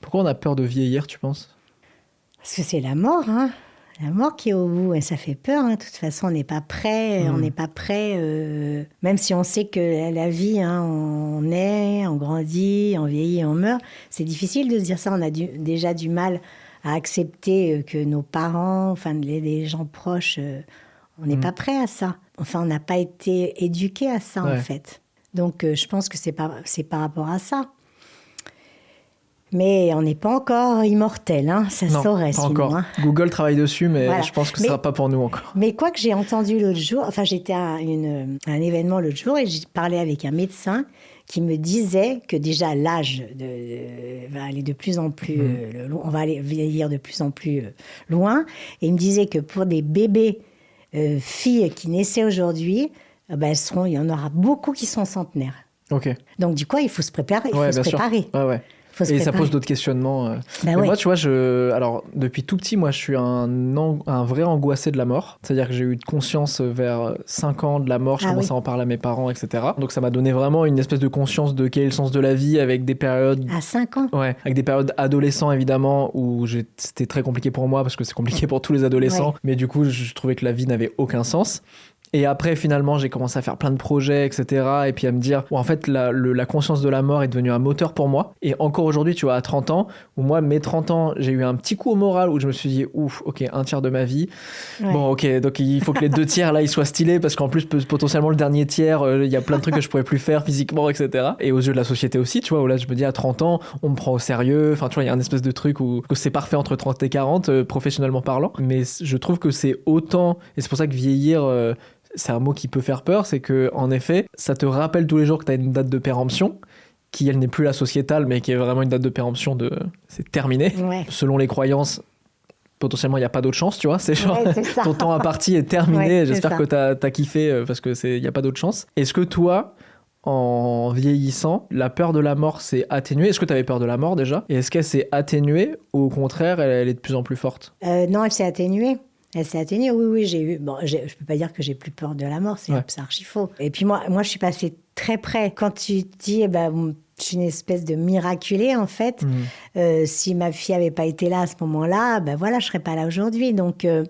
[SPEAKER 4] Pourquoi on a peur de vieillir, tu penses?
[SPEAKER 5] Parce que c'est la mort, hein. La mort qui est au bout, et ça fait peur. hein. De toute façon, on n'est pas prêt. On n'est pas prêt, euh, même si on sait que la, la vie, hein, on naît, on grandit, on vieillit, on meurt. C'est difficile de se dire ça. On a du- déjà du mal à accepter euh, que nos parents, enfin les, les gens proches, euh, On n'est pas prêt à ça. Enfin, on n'a pas été éduqué à ça, en fait. Donc, euh, je pense que c'est par, rapport à ça. Mais on n'est pas encore immortel, hein. ça
[SPEAKER 4] Non,
[SPEAKER 5] saurait
[SPEAKER 4] pas encore.
[SPEAKER 5] hein.
[SPEAKER 4] Google travaille dessus, mais
[SPEAKER 5] Voilà.
[SPEAKER 4] je pense que ce
[SPEAKER 5] Mais-
[SPEAKER 4] sera pas pour nous encore.
[SPEAKER 5] Mais quoi que j'ai entendu l'autre jour, enfin j'étais à une, un événement l'autre jour et j'ai parlé avec un médecin qui me disait que déjà l'âge de, de- va aller de plus en plus, euh, le- on va aller vieillir de plus en plus euh, loin. Et il me disait que pour des bébés euh, filles qui naissaient aujourd'hui, euh, ben, elles seront, il y en aura beaucoup qui sont centenaires.
[SPEAKER 4] Ok.
[SPEAKER 5] Donc du coup, il faut se préparer. Il
[SPEAKER 4] ouais,
[SPEAKER 5] faut se préparer.
[SPEAKER 4] Ouais, ouais.
[SPEAKER 5] Faut se
[SPEAKER 4] Et ça pose d'autres questionnements. euh.
[SPEAKER 5] Bah ouais.
[SPEAKER 4] Moi, tu vois, je... alors depuis tout petit, moi, je suis un, an- un vrai angoissé de la mort. C'est-à-dire que j'ai eu conscience vers 5 ans de la mort. Je
[SPEAKER 5] Ah
[SPEAKER 4] commençais
[SPEAKER 5] oui.
[SPEAKER 4] à en parler à mes parents, etc. Donc ça m'a donné vraiment une espèce de conscience de quel est le sens de la vie avec des périodes
[SPEAKER 5] À 5 ans.
[SPEAKER 4] Ouais, avec des périodes adolescents évidemment où c'était très compliqué pour moi parce que c'est compliqué pour tous les adolescents,
[SPEAKER 5] Ouais.
[SPEAKER 4] mais du coup je trouvais que la vie n'avait aucun sens. Et après finalement j'ai commencé à faire plein de projets etc. Et puis à me dire où en fait la, le- la conscience de la mort est devenue un moteur pour moi. Et encore aujourd'hui tu vois à 30 ans où moi mes 30 ans j'ai eu un petit coup au moral où je me suis dit ouf ok un tiers de ma vie.
[SPEAKER 5] Ouais.
[SPEAKER 4] Bon ok donc il faut que les deux tiers là ils soient stylés parce qu'en plus potentiellement le dernier tiers euh, il y a plein de trucs que je pourrais plus faire physiquement etc. Et aux yeux de la société aussi tu vois où là je me dis à 30 ans on me prend au sérieux enfin tu vois il y a un espèce de truc où c'est parfait entre 30 et 40 euh, professionnellement parlant mais je trouve que c'est autant et c'est pour ça que vieillir euh, c'est un mot qui peut faire peur c'est que en effet ça te rappelle tous les jours que tu as une date de péremption qui elle n'est plus la sociétale mais qui est vraiment une date de péremption de c'est terminé
[SPEAKER 5] Ouais.
[SPEAKER 4] selon les croyances potentiellement il n'y a pas d'autre chance tu vois c'est genre
[SPEAKER 5] Ouais,
[SPEAKER 4] ton temps à partie est terminé
[SPEAKER 5] Ouais,
[SPEAKER 4] j'espère que t'as as kiffé euh, parce que c'est il n'y a pas d'autre chance est-ce que toi en vieillissant, la peur de la mort s'est atténuée? Est-ce que tu avais peur de la mort déjà? Et est-ce qu'elle s'est atténuée ou au contraire, elle, elle est de plus en plus forte?
[SPEAKER 5] Euh, non, elle s'est atténuée. Elle s'est atténuée, oui, oui, j'ai eu. Bon, je peux pas dire que j'ai plus peur de la mort, c'est
[SPEAKER 4] Ouais.
[SPEAKER 5] archi faux. Et puis moi, moi, je suis passée très près. Quand tu dis, eh ben, je suis une espèce de miraculée, en fait.
[SPEAKER 4] Mhm.
[SPEAKER 5] Euh, si ma fille avait pas été là à ce moment-là, ben voilà, je serais pas là aujourd'hui. Donc, euh,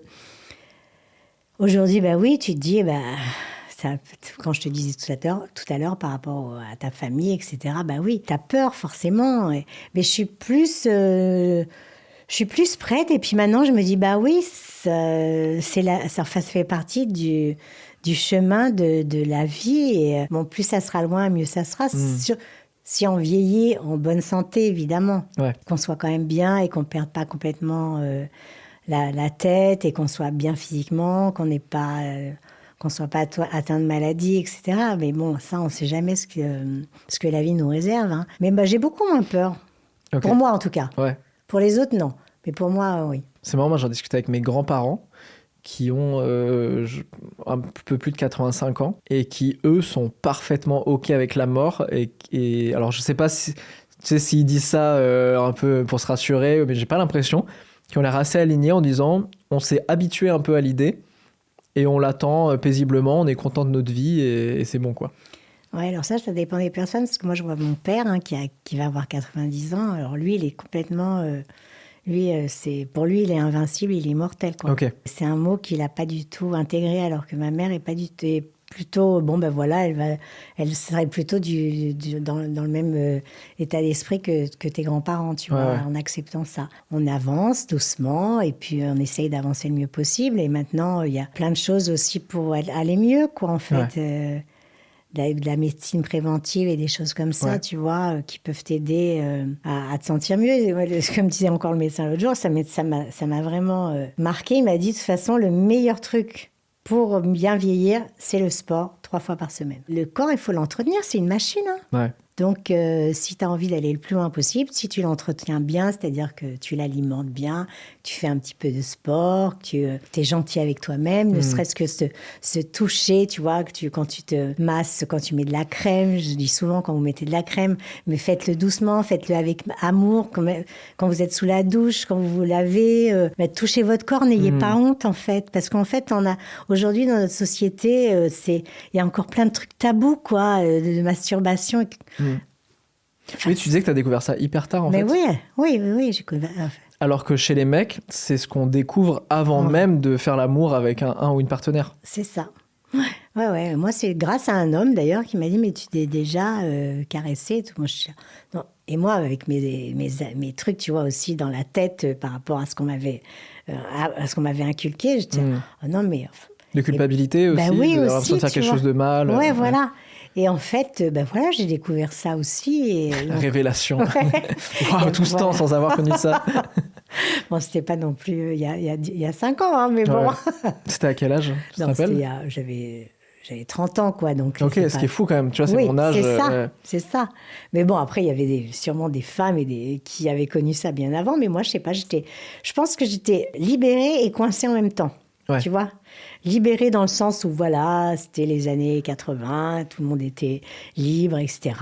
[SPEAKER 5] aujourd'hui, ben oui, tu te dis, ben. Ça, quand je te disais tout à l'heure, tout à l'heure par rapport à ta famille, etc. Bah oui, t'as peur forcément. Mais je suis plus, euh, je suis plus prête. Et puis maintenant, je me dis bah oui, ça, c'est la, ça, ça fait partie du du chemin de, de la vie. Et euh, bon, plus ça sera loin, mieux ça sera. Sur- si on vieillit en bonne santé, évidemment,
[SPEAKER 4] Ouais.
[SPEAKER 5] qu'on soit quand même bien et qu'on perde pas complètement euh, la, la tête et qu'on soit bien physiquement, qu'on n'ait pas euh, qu'on soit pas atteint de maladie, etc. Mais bon, ça, on ne sait jamais ce que, ce que la vie nous réserve. hein. Mais bah, j'ai beaucoup moins peur. Pour moi, en tout cas.
[SPEAKER 4] Ouais.
[SPEAKER 5] Pour les autres, non. Mais pour moi, euh, oui.
[SPEAKER 4] C'est marrant, moi j'en discutais avec mes grands-parents qui ont euh, un peu plus de 85 ans et qui eux sont parfaitement ok avec la mort et, alors je sais pas si tu s'ils disent ça euh, un peu pour se rassurer mais j'ai pas l'impression qu'ils ont l'air assez alignés en disant on s'est habitué un peu à l'idée et on l'attend paisiblement on est content de notre vie et c'est bon quoi
[SPEAKER 5] Ouais, alors ça, ça dépend des personnes. Parce que moi, je vois mon père hein, qui, a, qui va avoir 90 ans. Alors lui, il est complètement. euh, lui, euh, c'est pour lui, il est invincible, il est immortel. Quoi. C'est un mot qu'il n'a pas du tout intégré, alors que ma mère est pas du tout. est plutôt, bon ben voilà, elle, va, elle serait plutôt du, du- dans, dans le même euh, état d'esprit que, que tes grands-parents, tu
[SPEAKER 4] Ouais,
[SPEAKER 5] vois, en acceptant ça. On avance doucement et puis on essaye d'avancer le mieux possible. Et maintenant, il y a plein de choses aussi pour aller- aller mieux, quoi, en fait.
[SPEAKER 4] Ouais.
[SPEAKER 5] De la, de la médecine préventive et des choses comme ça,
[SPEAKER 4] Ouais.
[SPEAKER 5] tu vois, euh, qui peuvent t'aider euh, à, à te sentir mieux. Et, ouais, le- comme disait encore le médecin l'autre jour, ça m'a ça vraiment euh, marqué. Il m'a dit, de toute façon, le meilleur truc pour bien vieillir, c'est le sport, trois fois par semaine. Le corps, il faut l'entretenir, c'est une machine. hein.
[SPEAKER 4] ouais
[SPEAKER 5] Donc, euh, si tu as envie d'aller le plus loin possible, si tu l'entretiens bien, c'est-à-dire que tu l'alimentes bien, tu fais un petit peu de sport, que tu es gentil avec toi-même, ne serait-ce que se, se toucher, tu vois, que tu, quand tu te masses, quand tu mets de la crème, je dis souvent quand vous mettez de la crème, mais faites-le doucement, faites-le avec amour, quand, vous êtes sous la douche, quand vous vous lavez, euh, bah, touchez votre corps, n'ayez pas honte en fait, parce qu'en fait, on a aujourd'hui dans notre société, euh, c'est il y a encore plein de trucs tabous, quoi, euh, de, de masturbation.
[SPEAKER 4] Oui tu disais que tu as découvert ça hyper tard en
[SPEAKER 5] Mais
[SPEAKER 4] fait
[SPEAKER 5] oui, oui, oui, oui, j'ai enfin,
[SPEAKER 4] alors que chez les mecs c'est ce qu'on découvre avant
[SPEAKER 5] Ouais.
[SPEAKER 4] même de faire l'amour avec un, un ou une partenaire
[SPEAKER 5] C'est ça. Ouais, ouais, ouais. Moi, c'est grâce à un homme d'ailleurs qui m'a dit Mais tu t'es déjà euh, caressé et tout. Moi, je suis- non. Et moi, avec mes, mes, mes trucs, tu vois, aussi dans la tête euh, par rapport à ce qu'on m'avait euh, à, à ce qu'on m'avait inculqué, je disais
[SPEAKER 4] Mm.
[SPEAKER 5] Oh non, mais. enfin,
[SPEAKER 4] De culpabilité aussi,
[SPEAKER 5] Bah oui,
[SPEAKER 4] d'avoir
[SPEAKER 5] aussi,
[SPEAKER 4] de faire quelque
[SPEAKER 5] vois.
[SPEAKER 4] chose de mal.
[SPEAKER 5] Ouais,
[SPEAKER 4] euh,
[SPEAKER 5] voilà. Et en fait, euh, ben voilà, j'ai découvert ça aussi. Et donc,
[SPEAKER 4] Révélation.
[SPEAKER 5] ouais.
[SPEAKER 4] Tout ce temps sans avoir connu ça.
[SPEAKER 5] Bon, c'était pas non plus euh, il y, a, il y a- il y a cinq ans, hein, mais bon.
[SPEAKER 4] Ouais. C'était à quel âge Tu
[SPEAKER 5] Non, c'était j'avais j'avais 30 ans, quoi. Donc,
[SPEAKER 4] Ok,
[SPEAKER 5] c'est
[SPEAKER 4] ce
[SPEAKER 5] pas-
[SPEAKER 4] qui est fou quand même, tu vois, c'est
[SPEAKER 5] oui,
[SPEAKER 4] mon âge.
[SPEAKER 5] c'est ça,
[SPEAKER 4] euh,
[SPEAKER 5] c'est ça. Mais bon, après, il y avait des- sûrement des femmes et des, qui avaient connu ça bien avant. Mais moi, je sais pas, j'étais, je pense que j'étais libérée et coincée en même temps.
[SPEAKER 4] Ouais.
[SPEAKER 5] Tu vois? Libérée dans le sens où, voilà, c'était les années 80, tout le monde était libre, etc.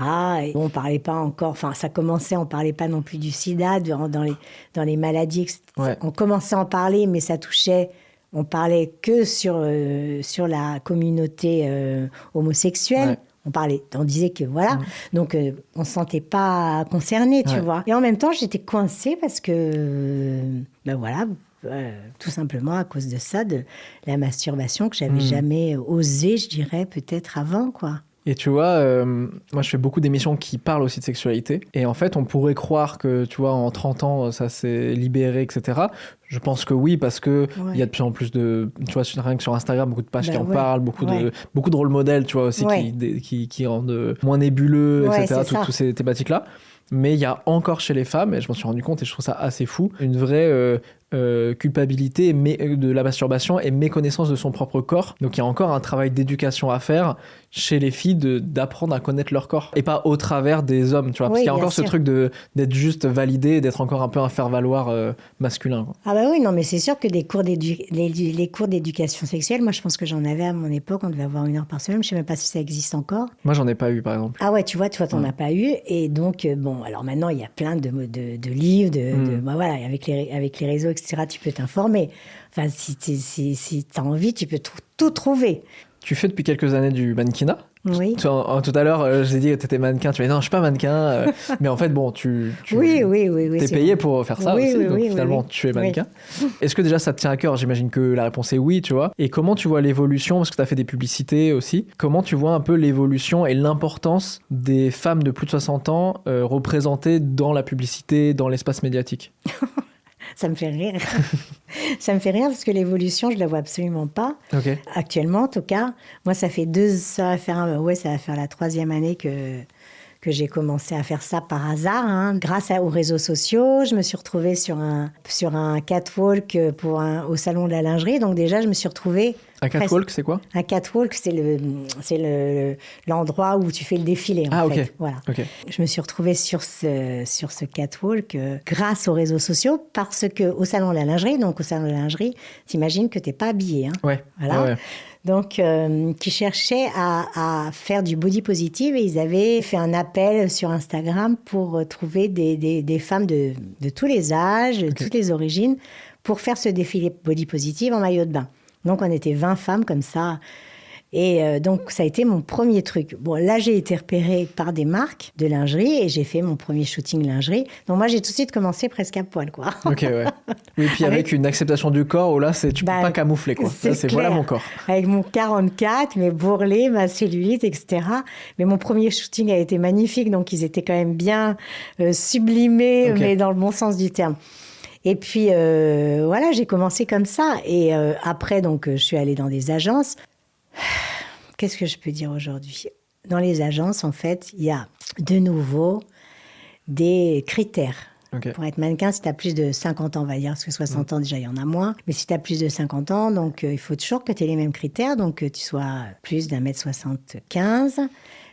[SPEAKER 5] Et on parlait pas encore, enfin, ça commençait, on parlait pas non plus du sida, dans, dans les, dans les maladies.
[SPEAKER 4] Ouais.
[SPEAKER 5] On commençait à en parler, mais ça touchait on parlait que sur, euh, sur la communauté euh, homosexuelle.
[SPEAKER 4] Ouais.
[SPEAKER 5] On parlait, on disait que voilà, donc euh, on se sentait pas concerné, tu vois. Et en même temps, j'étais coincée parce que, ben voilà, euh, tout simplement à cause de ça, de la masturbation que j'avais jamais osé, je dirais, peut-être avant, quoi.
[SPEAKER 4] Et tu vois, euh, moi je fais beaucoup d'émissions qui parlent aussi de sexualité. Et en fait, on pourrait croire que, tu vois, en 30 ans, ça s'est libéré, etc. Je pense que oui, parce que il
[SPEAKER 5] Ouais.
[SPEAKER 4] y a de plus en plus de, tu vois, sur- rien que sur Instagram, beaucoup de pages
[SPEAKER 5] Bah
[SPEAKER 4] qui en parlent, beaucoup de, beaucoup de rôles modèles, tu vois, aussi, qui, des- qui, qui rendent euh, moins nébuleux, etc. tout-. Toutes ces thématiques-là. Mais il y a encore chez les femmes, et je m'en suis rendu compte, et je trouve ça assez fou, une vraie euh, euh, culpabilité mais, euh, de la masturbation et méconnaissance de son propre corps. Donc il y a encore un travail d'éducation à faire chez les filles d'apprendre à connaître leur corps. Et pas au travers des hommes, tu vois. Parce
[SPEAKER 5] Oui,
[SPEAKER 4] qu'il y a encore ce truc d'être juste validé d'être encore un peu un faire-valoir euh, masculin. quoi.
[SPEAKER 5] Ah bah oui, non, mais c'est sûr que des cours d'éducation sexuelle, moi je pense que j'en avais à mon époque, on devait avoir une heure par semaine, je sais même pas si ça existe encore.
[SPEAKER 4] Moi j'en ai pas eu par exemple.
[SPEAKER 5] Ah ouais, tu vois, toi, t'en as pas eu. Et donc, bon, alors maintenant, il y a plein de, de, de livres, de,
[SPEAKER 4] Mm.
[SPEAKER 5] de- bah voilà, avec les, avec les réseaux, etc., tu peux t'informer. Enfin, si tu si, si as envie, tu peux tout trouver.
[SPEAKER 4] Tu fais depuis quelques années du mannequinat.
[SPEAKER 5] Oui.
[SPEAKER 4] Tu- en- en- tout à l'heure, euh, j'ai dit que tu étais mannequin. Tu m'as dit non, je suis pas mannequin. euh, mais en fait, bon, tu. tu
[SPEAKER 5] Oui, oui, oui. oui c'est
[SPEAKER 4] payé
[SPEAKER 5] vrai.
[SPEAKER 4] pour faire ça
[SPEAKER 5] Oui,
[SPEAKER 4] aussi,
[SPEAKER 5] oui,
[SPEAKER 4] donc finalement tu es mannequin. Est-ce que déjà ça te tient à cœur? J'imagine que la réponse est oui, tu vois. Et comment tu vois l'évolution? Parce que tu as fait des publicités aussi. Comment tu vois un peu l'évolution et l'importance des femmes de plus de 60 ans euh, représentées dans la publicité, dans l'espace médiatique?
[SPEAKER 5] Ça me fait rire. ça me fait rire parce que l'évolution, je la vois absolument pas. Actuellement, en tout cas, moi, ça fait deux, ça va faire, ouais, ça va faire la troisième année que que j'ai commencé à faire ça par hasard, hein. grâce à- aux réseaux sociaux. Je me suis retrouvée sur un sur un catwalk pour un, au salon de la lingerie. Donc déjà, je me suis retrouvée
[SPEAKER 4] Un catwalk, c'est quoi?
[SPEAKER 5] Un catwalk, c'est le c'est le l'endroit où tu fais le défilé. En
[SPEAKER 4] Ah,
[SPEAKER 5] fait.
[SPEAKER 4] ok.
[SPEAKER 5] Voilà.
[SPEAKER 4] Ok.
[SPEAKER 5] Je me suis retrouvée sur ce, sur ce catwalk euh, grâce aux réseaux sociaux parce que au salon de la lingerie, donc au salon de la lingerie, t'imagines que t'es pas habillé. Hein.
[SPEAKER 4] Ouais.
[SPEAKER 5] Voilà.
[SPEAKER 4] Ouais, ouais.
[SPEAKER 5] Donc, euh, qui cherchaient à, à faire du body positive et ils avaient fait un appel sur Instagram pour trouver des, des, des femmes de, de tous les âges, de toutes les origines, pour faire ce défilé body positive en maillot de bain. Donc, on était 20 femmes comme ça. Et euh, donc, ça a été mon premier truc. Bon, là, j'ai été repérée par des marques de lingerie et j'ai fait mon premier shooting lingerie. Donc, moi, j'ai tout de suite commencé presque à poil, quoi.
[SPEAKER 4] Ok, ouais. Oui, puis avec,
[SPEAKER 5] Avec-
[SPEAKER 4] une acceptation du corps où là, c'est tu
[SPEAKER 5] Bah,
[SPEAKER 4] peux pas camoufler quoi.
[SPEAKER 5] c'est
[SPEAKER 4] Là, C'est voilà mon corps.
[SPEAKER 5] Avec mon 44, mes bourrelets, ma cellulite, etc. Mais mon premier shooting a été magnifique, donc ils étaient quand même bien euh, sublimés, mais dans le bon sens du terme. Et puis euh, voilà, j'ai commencé comme ça. Et euh, après, donc, je suis allée dans des agences. Qu'est-ce que je peux dire aujourd'hui? Dans les agences, en fait, il y a de nouveau des critères. Pour être mannequin, si tu as plus de 50 ans, on va dire, parce que 60 ans, déjà, il y en a moins. Mais si tu as plus de 50 ans, donc euh, il faut toujours que tu aies les mêmes critères. Donc, que tu sois plus d'un mètre 75,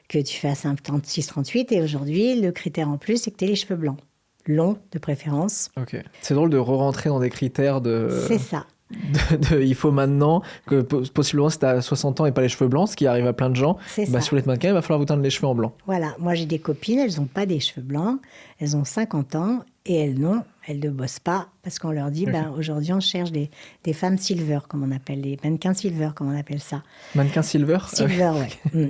[SPEAKER 5] que tu fasses un 36-38. Et aujourd'hui, le critère en plus, c'est que tu aies les cheveux blancs. Longs, de préférence.
[SPEAKER 4] Ok. C'est drôle de re-rentrer dans des critères de.
[SPEAKER 5] C'est ça.
[SPEAKER 4] de- de- il faut maintenant que po- possiblement si t'as 60 ans et pas les cheveux blancs, ce qui arrive à plein de gens, bah, si vous voulez mannequin, il va falloir vous teindre les cheveux en blanc.
[SPEAKER 5] Voilà, moi j'ai des copines, elles n'ont pas des cheveux blancs, elles ont 50 ans et elles n'ont, elles ne bossent pas parce qu'on leur dit, ben, aujourd'hui on cherche des, des femmes silver, comme on appelle, les mannequins silver, comme on appelle ça.
[SPEAKER 4] Mannequin silver Ah oui.
[SPEAKER 5] Silver, ouais. Mm.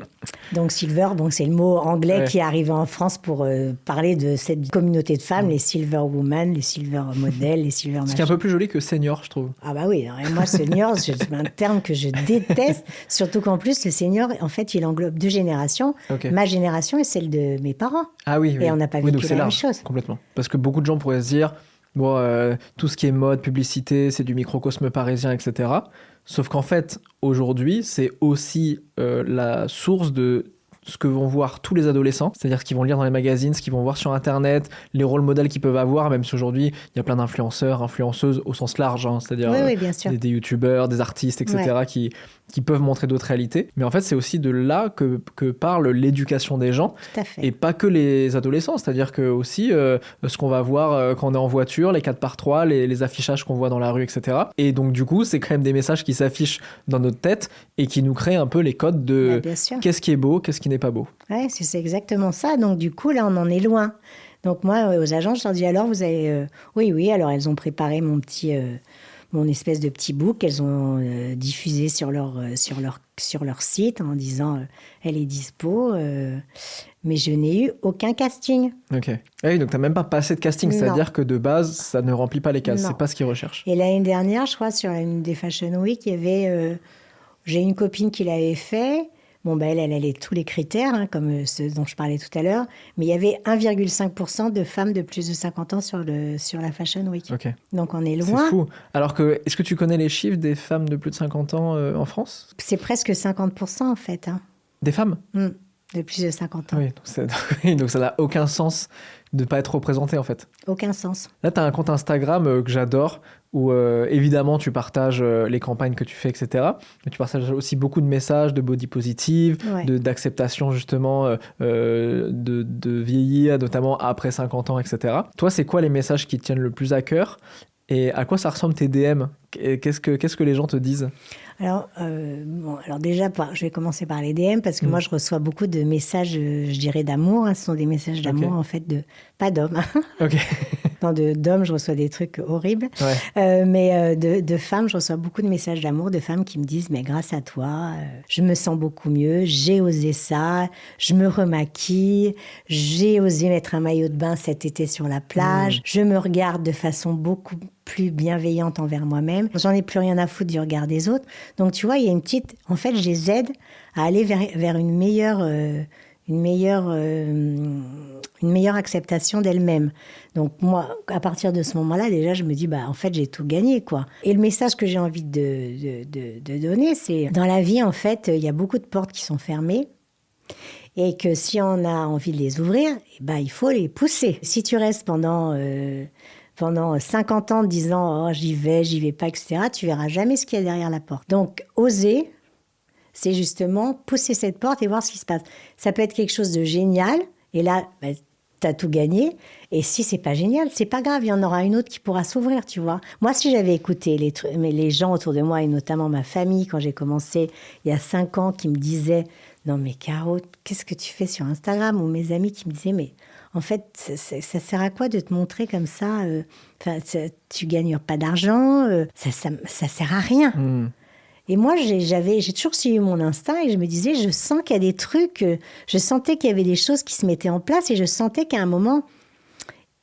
[SPEAKER 5] Donc silver, bon, c'est le mot anglais
[SPEAKER 4] Ouais.
[SPEAKER 5] qui est arrivé en France pour euh, parler de cette communauté de femmes, les silver women, les silver modèles, les silver
[SPEAKER 4] Ce qui est un peu plus joli que senior, je trouve.
[SPEAKER 5] Ah bah oui, et moi senior, c'est un terme que je déteste, surtout qu'en plus le senior, en fait, il englobe deux générations, ma génération et celle de mes parents.
[SPEAKER 4] Ah oui, oui.
[SPEAKER 5] on n'a pas
[SPEAKER 4] oui,
[SPEAKER 5] vécu la même chose.
[SPEAKER 4] Complètement. Parce que beaucoup de gens pourraient se dire, bon, euh, tout ce qui est mode, publicité, c'est du microcosme parisien, etc. Sauf qu'en fait, aujourd'hui, c'est aussi euh, la source de ce que vont voir tous les adolescents, c'est-à-dire ce qu'ils vont lire dans les magazines, ce qu'ils vont voir sur Internet, les rôles modèles qu'ils peuvent avoir, même si aujourd'hui, il y a plein d'influenceurs, influenceuses au sens large, hein, c'est-à-dire
[SPEAKER 5] Oui,
[SPEAKER 4] euh,
[SPEAKER 5] oui,
[SPEAKER 4] des, des youtubeurs, des artistes, etc., qui, qui peuvent montrer d'autres réalités. Mais en fait, c'est aussi de là que, que parle l'éducation des gens, et pas que les adolescents, c'est-à-dire que aussi euh, ce qu'on va voir euh, quand on est en voiture, les 4x3, les, les affichages qu'on voit dans la rue, etc. Et donc, du coup, c'est quand même des messages qui s'affichent dans notre tête et qui nous créent un peu les codes
[SPEAKER 5] Bah,
[SPEAKER 4] de
[SPEAKER 5] sûr.
[SPEAKER 4] qu'est-ce qui est beau, qu'est-ce qui n'est pas beau.
[SPEAKER 5] Ouais, c'est exactement ça. Donc, du coup, là, on en est loin. Donc, moi, euh, aux agents, je leur dis alors, vous avez. euh, Oui, oui, alors elles ont préparé mon petit. euh, mon espèce de petit book qu'elles ont euh, diffusé sur leur, sur, leur, sur leur site en disant elle est dispo, mais je n'ai eu aucun casting.
[SPEAKER 4] Ok. Ah oui, donc t'as même pas passé de casting, c'est-à-dire que de base, ça ne remplit pas les cases, c'est pas ce qu'ils recherchent.
[SPEAKER 5] Et l'année dernière, je crois, sur une des Fashion Week, il y avait. J'ai une copine qui l'avait fait. Bon, ben, elle, elle avait tous les critères, hein, comme euh, ceux dont je parlais tout à l'heure. Mais il y avait 1,5% de femmes de plus de 50 ans sur, le, sur la Fashion Week.
[SPEAKER 4] Ok.
[SPEAKER 5] Donc, on est
[SPEAKER 4] C'est
[SPEAKER 5] loin.
[SPEAKER 4] fou. Alors que, est-ce que tu connais les chiffres des femmes de plus de 50 ans euh, en France?
[SPEAKER 5] C'est presque 50% en fait, hein,
[SPEAKER 4] Des femmes?
[SPEAKER 5] Hmm, de plus de 50 ans.
[SPEAKER 4] Oui, donc, c'est- oui, donc ça n'a aucun sens de pas être représenté en fait.
[SPEAKER 5] Aucun sens.
[SPEAKER 4] Là, tu as un compte Instagram euh, que j'adore, où euh, évidemment tu partages euh, les campagnes que tu fais, etc. Mais tu partages aussi beaucoup de messages de body positive,
[SPEAKER 5] Ouais.
[SPEAKER 4] de- d'acceptation justement de, de vieillir, notamment après 50 ans, etc. Toi, c'est quoi les messages qui te tiennent le plus à cœur? Et à quoi ça ressemble tes DM Qu'est-ce que, qu'est-ce que les gens te disent?
[SPEAKER 5] Alors, euh, bon, alors déjà, par- je vais commencer par les DM parce que
[SPEAKER 4] Mm.
[SPEAKER 5] moi, je reçois beaucoup de messages, euh, je dirais, d'amour. hein. Ce sont des messages d'amour, en fait, de pas d'hommes. hein. Non, de- d'hommes, je reçois des trucs horribles.
[SPEAKER 4] Ouais.
[SPEAKER 5] Euh, mais euh, de, de femmes, je reçois beaucoup de messages d'amour de femmes qui me disent Mais grâce à toi, je me sens beaucoup mieux, j'ai osé ça, je me remaquille, j'ai osé mettre un maillot de bain cet été sur la plage, je me regarde de façon beaucoup plus bienveillante envers moi-même. J'en ai plus rien à foutre du regard des autres. Donc tu vois, il y a une petite. En fait, je les aide à aller vers, vers une meilleure. euh, une meilleure, euh, une meilleure acceptation d'elle-même. Donc moi, à partir de ce moment-là, déjà, je me dis, bah en fait, j'ai tout gagné, quoi. Et le message que j'ai envie de, de, de- donner, c'est dans la vie, en fait, il y a beaucoup de portes qui sont fermées. Et que si on a envie de les ouvrir, eh ben, il faut les pousser. Si tu restes pendant, euh, pendant 50 ans en disant oh, j'y vais, j'y vais pas, etc., tu verras jamais ce qu'il y a derrière la porte. Donc, oser, c'est justement pousser cette porte et voir ce qui se passe. Ça peut être quelque chose de génial, et là, ben, tu as tout gagné. Et si c'est pas génial, c'est pas grave, il y en aura une autre qui pourra s'ouvrir, tu vois. Moi, si j'avais écouté les, mais les gens autour de moi, et notamment ma famille, quand j'ai commencé il y a cinq ans, qui me disaient Non, mais Caro, qu'est-ce que tu fais sur Instagram? Ou mes amis qui me disaient Mais en fait, ça, ça- ça sert à quoi de te montrer comme ça euh, Enfin, ça- Tu gagnes pas d'argent, euh, ça, ça, ça sert à rien.
[SPEAKER 4] Hmm.
[SPEAKER 5] Et moi, j'ai- j'avais, j'ai toujours suivi mon instinct et je me disais, je sens qu'il y a des trucs, euh, je sentais qu'il y avait des choses qui se mettaient en place et je sentais qu'à un moment,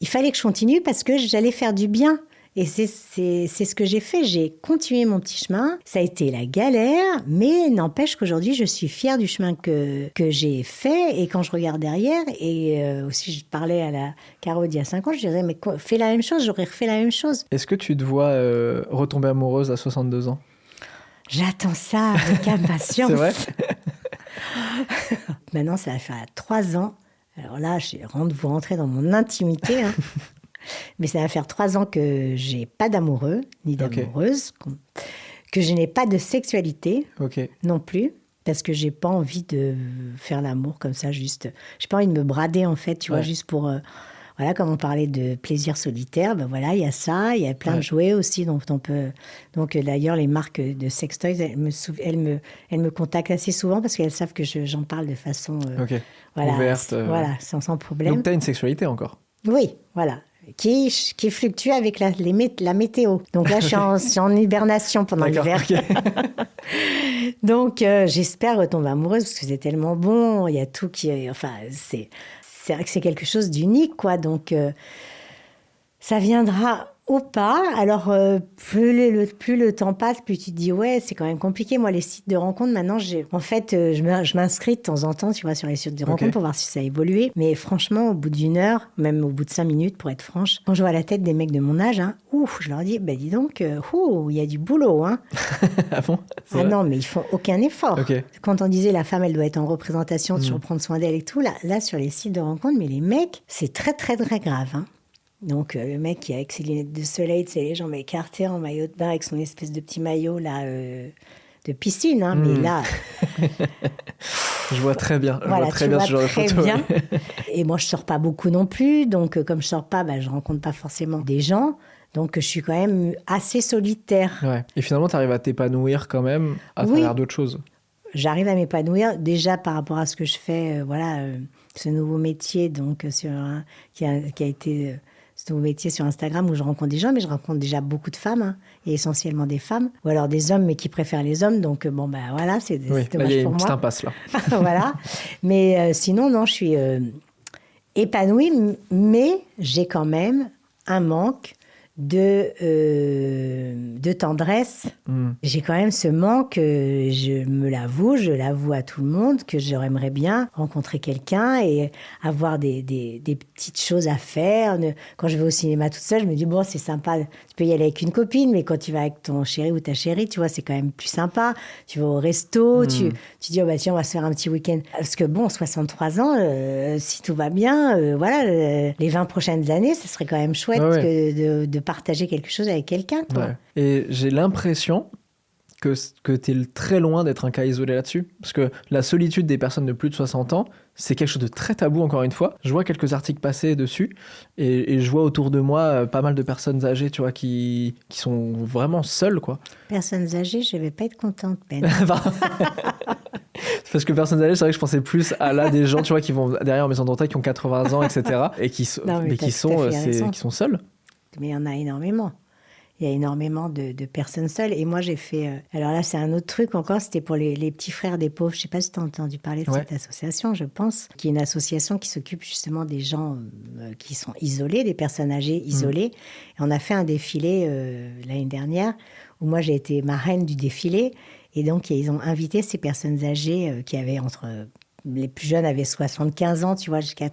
[SPEAKER 5] il fallait que je continue parce que j'allais faire du bien. Et c'est ce que j'ai fait. J'ai continué mon petit chemin. Ça a été la galère, mais n'empêche qu'aujourd'hui, je suis fière du chemin que, que j'ai fait. Et quand je regarde derrière, et euh, aussi je parlais à la Caro d'il y a 5 ans, je disais, mais fais la même chose, j'aurais refait la même chose.
[SPEAKER 4] Est-ce que tu te vois euh, retomber amoureuse à 62 ans?
[SPEAKER 5] J'attends ça avec impatience.
[SPEAKER 4] C'est vrai?
[SPEAKER 5] Maintenant, ça va faire trois ans. Alors là, je rentre, vous rentrez dans mon intimité. hein. Mais ça va faire trois ans que j'ai pas d'amoureux, ni d'amoureuse, que je n'ai pas de sexualité non plus, parce que j'ai pas envie de faire l'amour comme ça, juste. J'ai pas envie de me brader, en fait, tu vois, juste pour. euh, voilà, comme on parlait de plaisir solitaire, ben voilà, il y a ça, il y a plein
[SPEAKER 4] Ouais.
[SPEAKER 5] de jouets aussi dont on peut. Donc euh, d'ailleurs, les marques de sextoys, elles me, sou- elles me, elles me contactent assez souvent parce qu'elles savent que je- j'en parle de façon. euh, voilà,
[SPEAKER 4] Ouverte, euh.
[SPEAKER 5] Voilà, sans, sans problème.
[SPEAKER 4] Donc, tu as une sexualité encore?
[SPEAKER 5] Oui, voilà. Qui, qui fluctue avec la, les la météo. Donc là, je suis en, je suis en hibernation pendant l'hiver.
[SPEAKER 4] ok.
[SPEAKER 5] Donc, euh, j'espère retomber amoureuse parce que c'est tellement bon. Il y a tout qui. est- Enfin, c'est c'est vrai que c'est quelque chose d'unique, quoi. Donc, euh, ça viendra ou pas. Alors, euh, plus, le, le- plus le temps passe, plus tu te dis, ouais, c'est quand même compliqué. Moi, les sites de rencontres, maintenant, j'ai, en fait, euh, je m'inscris de temps en temps, tu vois, sur les sites de rencontres pour voir si ça a évolué. Mais franchement, au bout d'une heure, même au bout de cinq minutes, pour être franche, quand je vois la tête des mecs de mon âge, hein, ouf, je leur dis, bah dis donc, euh, il y a du boulot, hein.
[SPEAKER 4] ah bon?
[SPEAKER 5] Ah non, mais ils font aucun effort. Quand on disait la femme, elle doit être en représentation, toujours prendre soin d'elle et tout, là, là, sur les sites de rencontres, mais les mecs, c'est très, très, très grave. hein. Donc, euh, le mec qui avec ses lunettes de soleil, tu sais, les jambes écartées en maillot de bain avec son espèce de petit maillot, là, euh, de piscine, hein, mais là,
[SPEAKER 4] Je vois très bien. Je
[SPEAKER 5] voilà,
[SPEAKER 4] vois très bien
[SPEAKER 5] vois
[SPEAKER 4] ce genre de photo.
[SPEAKER 5] bien. Et moi, je sors pas beaucoup non plus, donc euh, comme je sors pas, bah, je rencontre pas forcément des gens. Donc, je suis quand même assez solitaire.
[SPEAKER 4] Ouais. Et finalement, tu arrives à t'épanouir quand même à
[SPEAKER 5] Oui.
[SPEAKER 4] travers d'autres choses.
[SPEAKER 5] j'arrive à m'épanouir déjà par rapport à ce que je fais, voilà, ce nouveau métier donc sur un- qui, a, qui a été euh, ce nouveau métier sur Instagram où je rencontre des gens, mais je rencontre déjà beaucoup de femmes hein, et essentiellement des femmes, ou alors des hommes mais qui préfèrent les hommes. Donc euh, bon bah voilà, c'est
[SPEAKER 4] Oui,
[SPEAKER 5] c'est
[SPEAKER 4] là, il
[SPEAKER 5] dommage pour moi.
[SPEAKER 4] impasse là.
[SPEAKER 5] voilà. Mais euh, sinon non, je suis euh, épanouie, mais j'ai quand même un manque de euh, de tendresse
[SPEAKER 4] Hmm.
[SPEAKER 5] j'ai quand même ce manque, euh, je me l'avoue, je l'avoue à tout le monde, que j'aimerais bien rencontrer quelqu'un et avoir des, des, des petites choses à faire. Quand je vais au cinéma toute seule, je me dis, bon, c'est sympa, tu peux y aller avec une copine, mais quand tu vas avec ton chéri ou ta chérie, tu vois, c'est quand même plus sympa. Tu vas au resto, tu, tu dis, oh, bah, tiens, on va se faire un petit week-end. Parce que bon, 63 ans, euh, si tout va bien, euh, voilà, les 20 prochaines années, ce serait quand même chouette
[SPEAKER 4] ouais.
[SPEAKER 5] que de, de partager quelque chose avec quelqu'un.
[SPEAKER 4] Ouais. Et j'ai l'impression que, que tu es très loin d'être un cas isolé là-dessus. Parce que la solitude des personnes de plus de 60 ans, c'est quelque chose de très tabou, encore une fois. Je vois quelques articles passer dessus et, et je vois autour de moi euh, pas mal de personnes âgées, tu vois, qui, qui sont vraiment seules, quoi.
[SPEAKER 5] Personnes âgées, je vais pas être contente, Ben.
[SPEAKER 4] Parce que personnes âgées, c'est vrai que je pensais plus à là des gens, tu vois, qui vont derrière en maison de retraite, qui ont 80 ans, etc. Et qui,
[SPEAKER 5] Non, mais
[SPEAKER 4] mais
[SPEAKER 5] t'as
[SPEAKER 4] qui, sont, euh, qui sont seuls.
[SPEAKER 5] Mais il y en a énormément. Il y a énormément de, de personnes seules. Et moi, j'ai fait. euh, alors là, c'est un autre truc encore. C'était pour les, les petits frères des pauvres. Je sais pas si tu as entendu parler de
[SPEAKER 4] Ouais.
[SPEAKER 5] cette association, je pense. Qui est une association qui s'occupe justement des gens euh, qui sont isolés, des personnes âgées isolées. Et on a fait un défilé euh, l'année dernière où moi, j'ai été marraine du défilé. Et donc, ils ont invité ces personnes âgées qui avaient entre. Les plus jeunes avaient 75 ans, tu vois, jusqu'à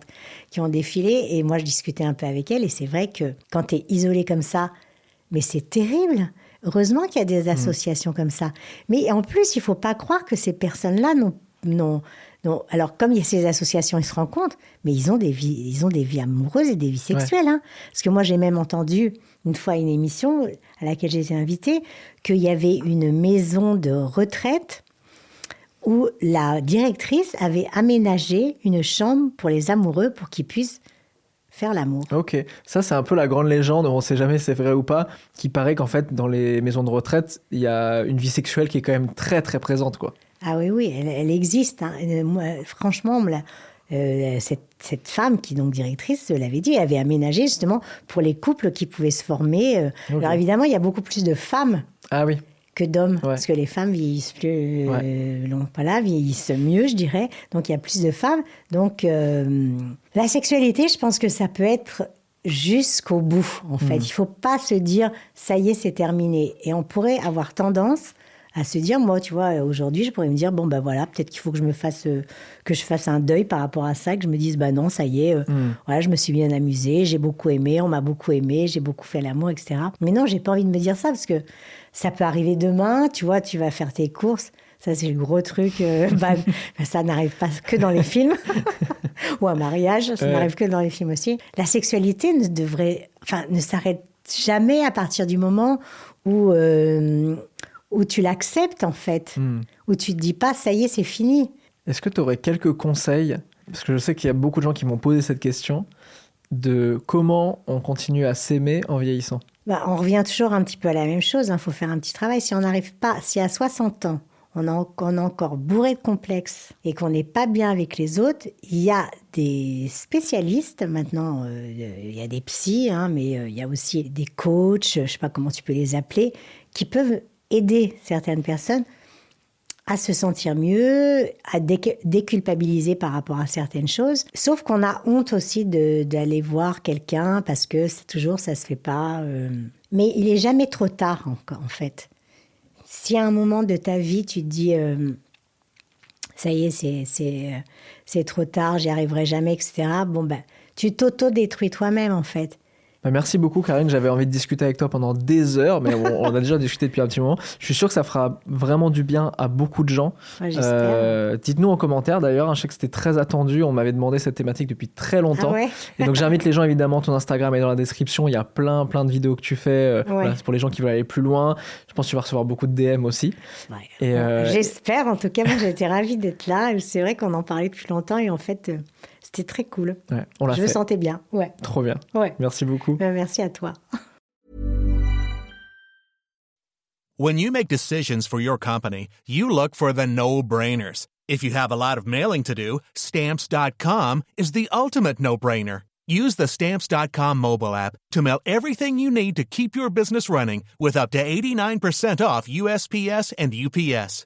[SPEAKER 5] qui ont défilé. Et moi, je discutais un peu avec elles. Et c'est vrai que quand tu es isolé comme ça, mais c'est terrible. Heureusement qu'il y a des associations comme ça. Mais en plus, il faut pas croire que ces personnes-là n'ont, n'ont- n'ont- Alors, comme il y a ces associations, ils se rencontrent, mais ils ont des vies, ils ont des vies amoureuses et des vies sexuelles. hein. Parce que moi, j'ai même entendu une fois une émission à laquelle j'ai été invitée qu'il y avait une maison de retraite où la directrice avait aménagé une chambre pour les amoureux pour qu'ils puissent faire l'amour.
[SPEAKER 4] Ok, ça c'est un peu la grande légende, on sait jamais si c'est vrai ou pas, qui paraît qu'en fait dans les maisons de retraite, il y a une vie sexuelle qui est quand même très très présente quoi.
[SPEAKER 5] Ah oui, oui, elle, elle existe. hein. Euh, moi, franchement, l'a- euh, cette, cette femme qui est donc directrice l'avait dit, elle avait aménagé justement pour les couples qui pouvaient se former. euh. Alors évidemment, il y a beaucoup plus de femmes
[SPEAKER 4] Ah oui,
[SPEAKER 5] que d'hommes, parce que les femmes vieillissent plus, euh, long- voilà, vieillissent mieux, je dirais. Donc il y a plus de femmes. Donc euh, la sexualité, je pense que ça peut être jusqu'au bout, en fait. Il faut pas se dire ça y est, c'est terminé. Et on pourrait avoir tendance à se dire, moi, tu vois, aujourd'hui, je pourrais me dire, bon, ben voilà, peut-être qu'il faut que je me fasse, euh, que je fasse un deuil par rapport à ça, que je me dise, bah non, ça y est, euh, voilà, je me suis bien amusée, j'ai beaucoup aimé, on m'a beaucoup aimé, j'ai beaucoup fait l'amour, etc. Mais non, j'ai pas envie de me dire ça parce que ça peut arriver demain, tu vois, tu vas faire tes courses. Ça, c'est le gros truc. euh, bah, ça n'arrive pas que dans les films. Ou un mariage, ça
[SPEAKER 4] Ouais.
[SPEAKER 5] n'arrive que dans les films aussi. La sexualité ne devrait, enfin, ne s'arrête jamais à partir du moment où, euh, où tu l'acceptes, en fait.
[SPEAKER 4] Hmm.
[SPEAKER 5] Où tu te dis pas, ça y est, c'est fini.
[SPEAKER 4] Est-ce que tu aurais quelques conseils Parce que je sais qu'il y a beaucoup de gens qui m'ont posé cette question de comment on continue à s'aimer en vieillissant?
[SPEAKER 5] Bah, on revient toujours un petit peu à la même chose. Il faut faire un petit travail. Si on n'arrive pas, si à 60 ans, on, a, on est encore bourré de complexes et qu'on n'est pas bien avec les autres, il y a des spécialistes maintenant. euh, il y a des psys, hein, mais euh, il y a aussi des coachs, je sais pas comment tu peux les appeler, qui peuvent aider certaines personnes à se sentir mieux, à dé- déculpabiliser par rapport à certaines choses. Sauf qu'on a honte aussi d'aller voir quelqu'un parce que c'est toujours ça se fait pas. euh. Mais il est jamais trop tard en, fait. Si à un moment de ta vie tu te dis euh, ça y est c'est trop tard, j'y arriverai jamais, etc. Bon ben tu t'auto-détruis toi-même en fait.
[SPEAKER 4] Bah, merci beaucoup, Karine. J'avais envie de discuter avec toi pendant des heures, mais on, on a déjà discuté depuis un petit moment. Je suis sûr que ça fera vraiment du bien à beaucoup de gens. Euh, Dites-nous en commentaire d'ailleurs. Je sais que c'était très attendu. On m'avait demandé cette thématique depuis très longtemps.
[SPEAKER 5] Ah ouais
[SPEAKER 4] Et donc j'invite les gens évidemment. Ton Instagram est dans la description. Il y a plein, plein de vidéos que tu fais. euh, voilà, c'est pour les gens qui veulent aller plus loin. Je pense que tu vas recevoir beaucoup de DM aussi. Euh,
[SPEAKER 5] J'espère, en tout cas, moi j'étais ravie d'être là. C'est vrai qu'on en parlait depuis longtemps et en fait, c'était très cool.
[SPEAKER 4] Ouais, on l'a
[SPEAKER 5] Je
[SPEAKER 4] fait.
[SPEAKER 5] me sentais bien. Ouais,
[SPEAKER 4] Trop bien.
[SPEAKER 5] ouais.
[SPEAKER 4] Merci beaucoup.
[SPEAKER 5] Ben, merci à toi.
[SPEAKER 2] When you make decisions for your company, you look for the no-brainers. If you have a lot of mailing to do, stamps.com is the ultimate no-brainer. Use the stamps.com mobile app to mail everything you need to keep your business running with up to 89% off USPS and UPS.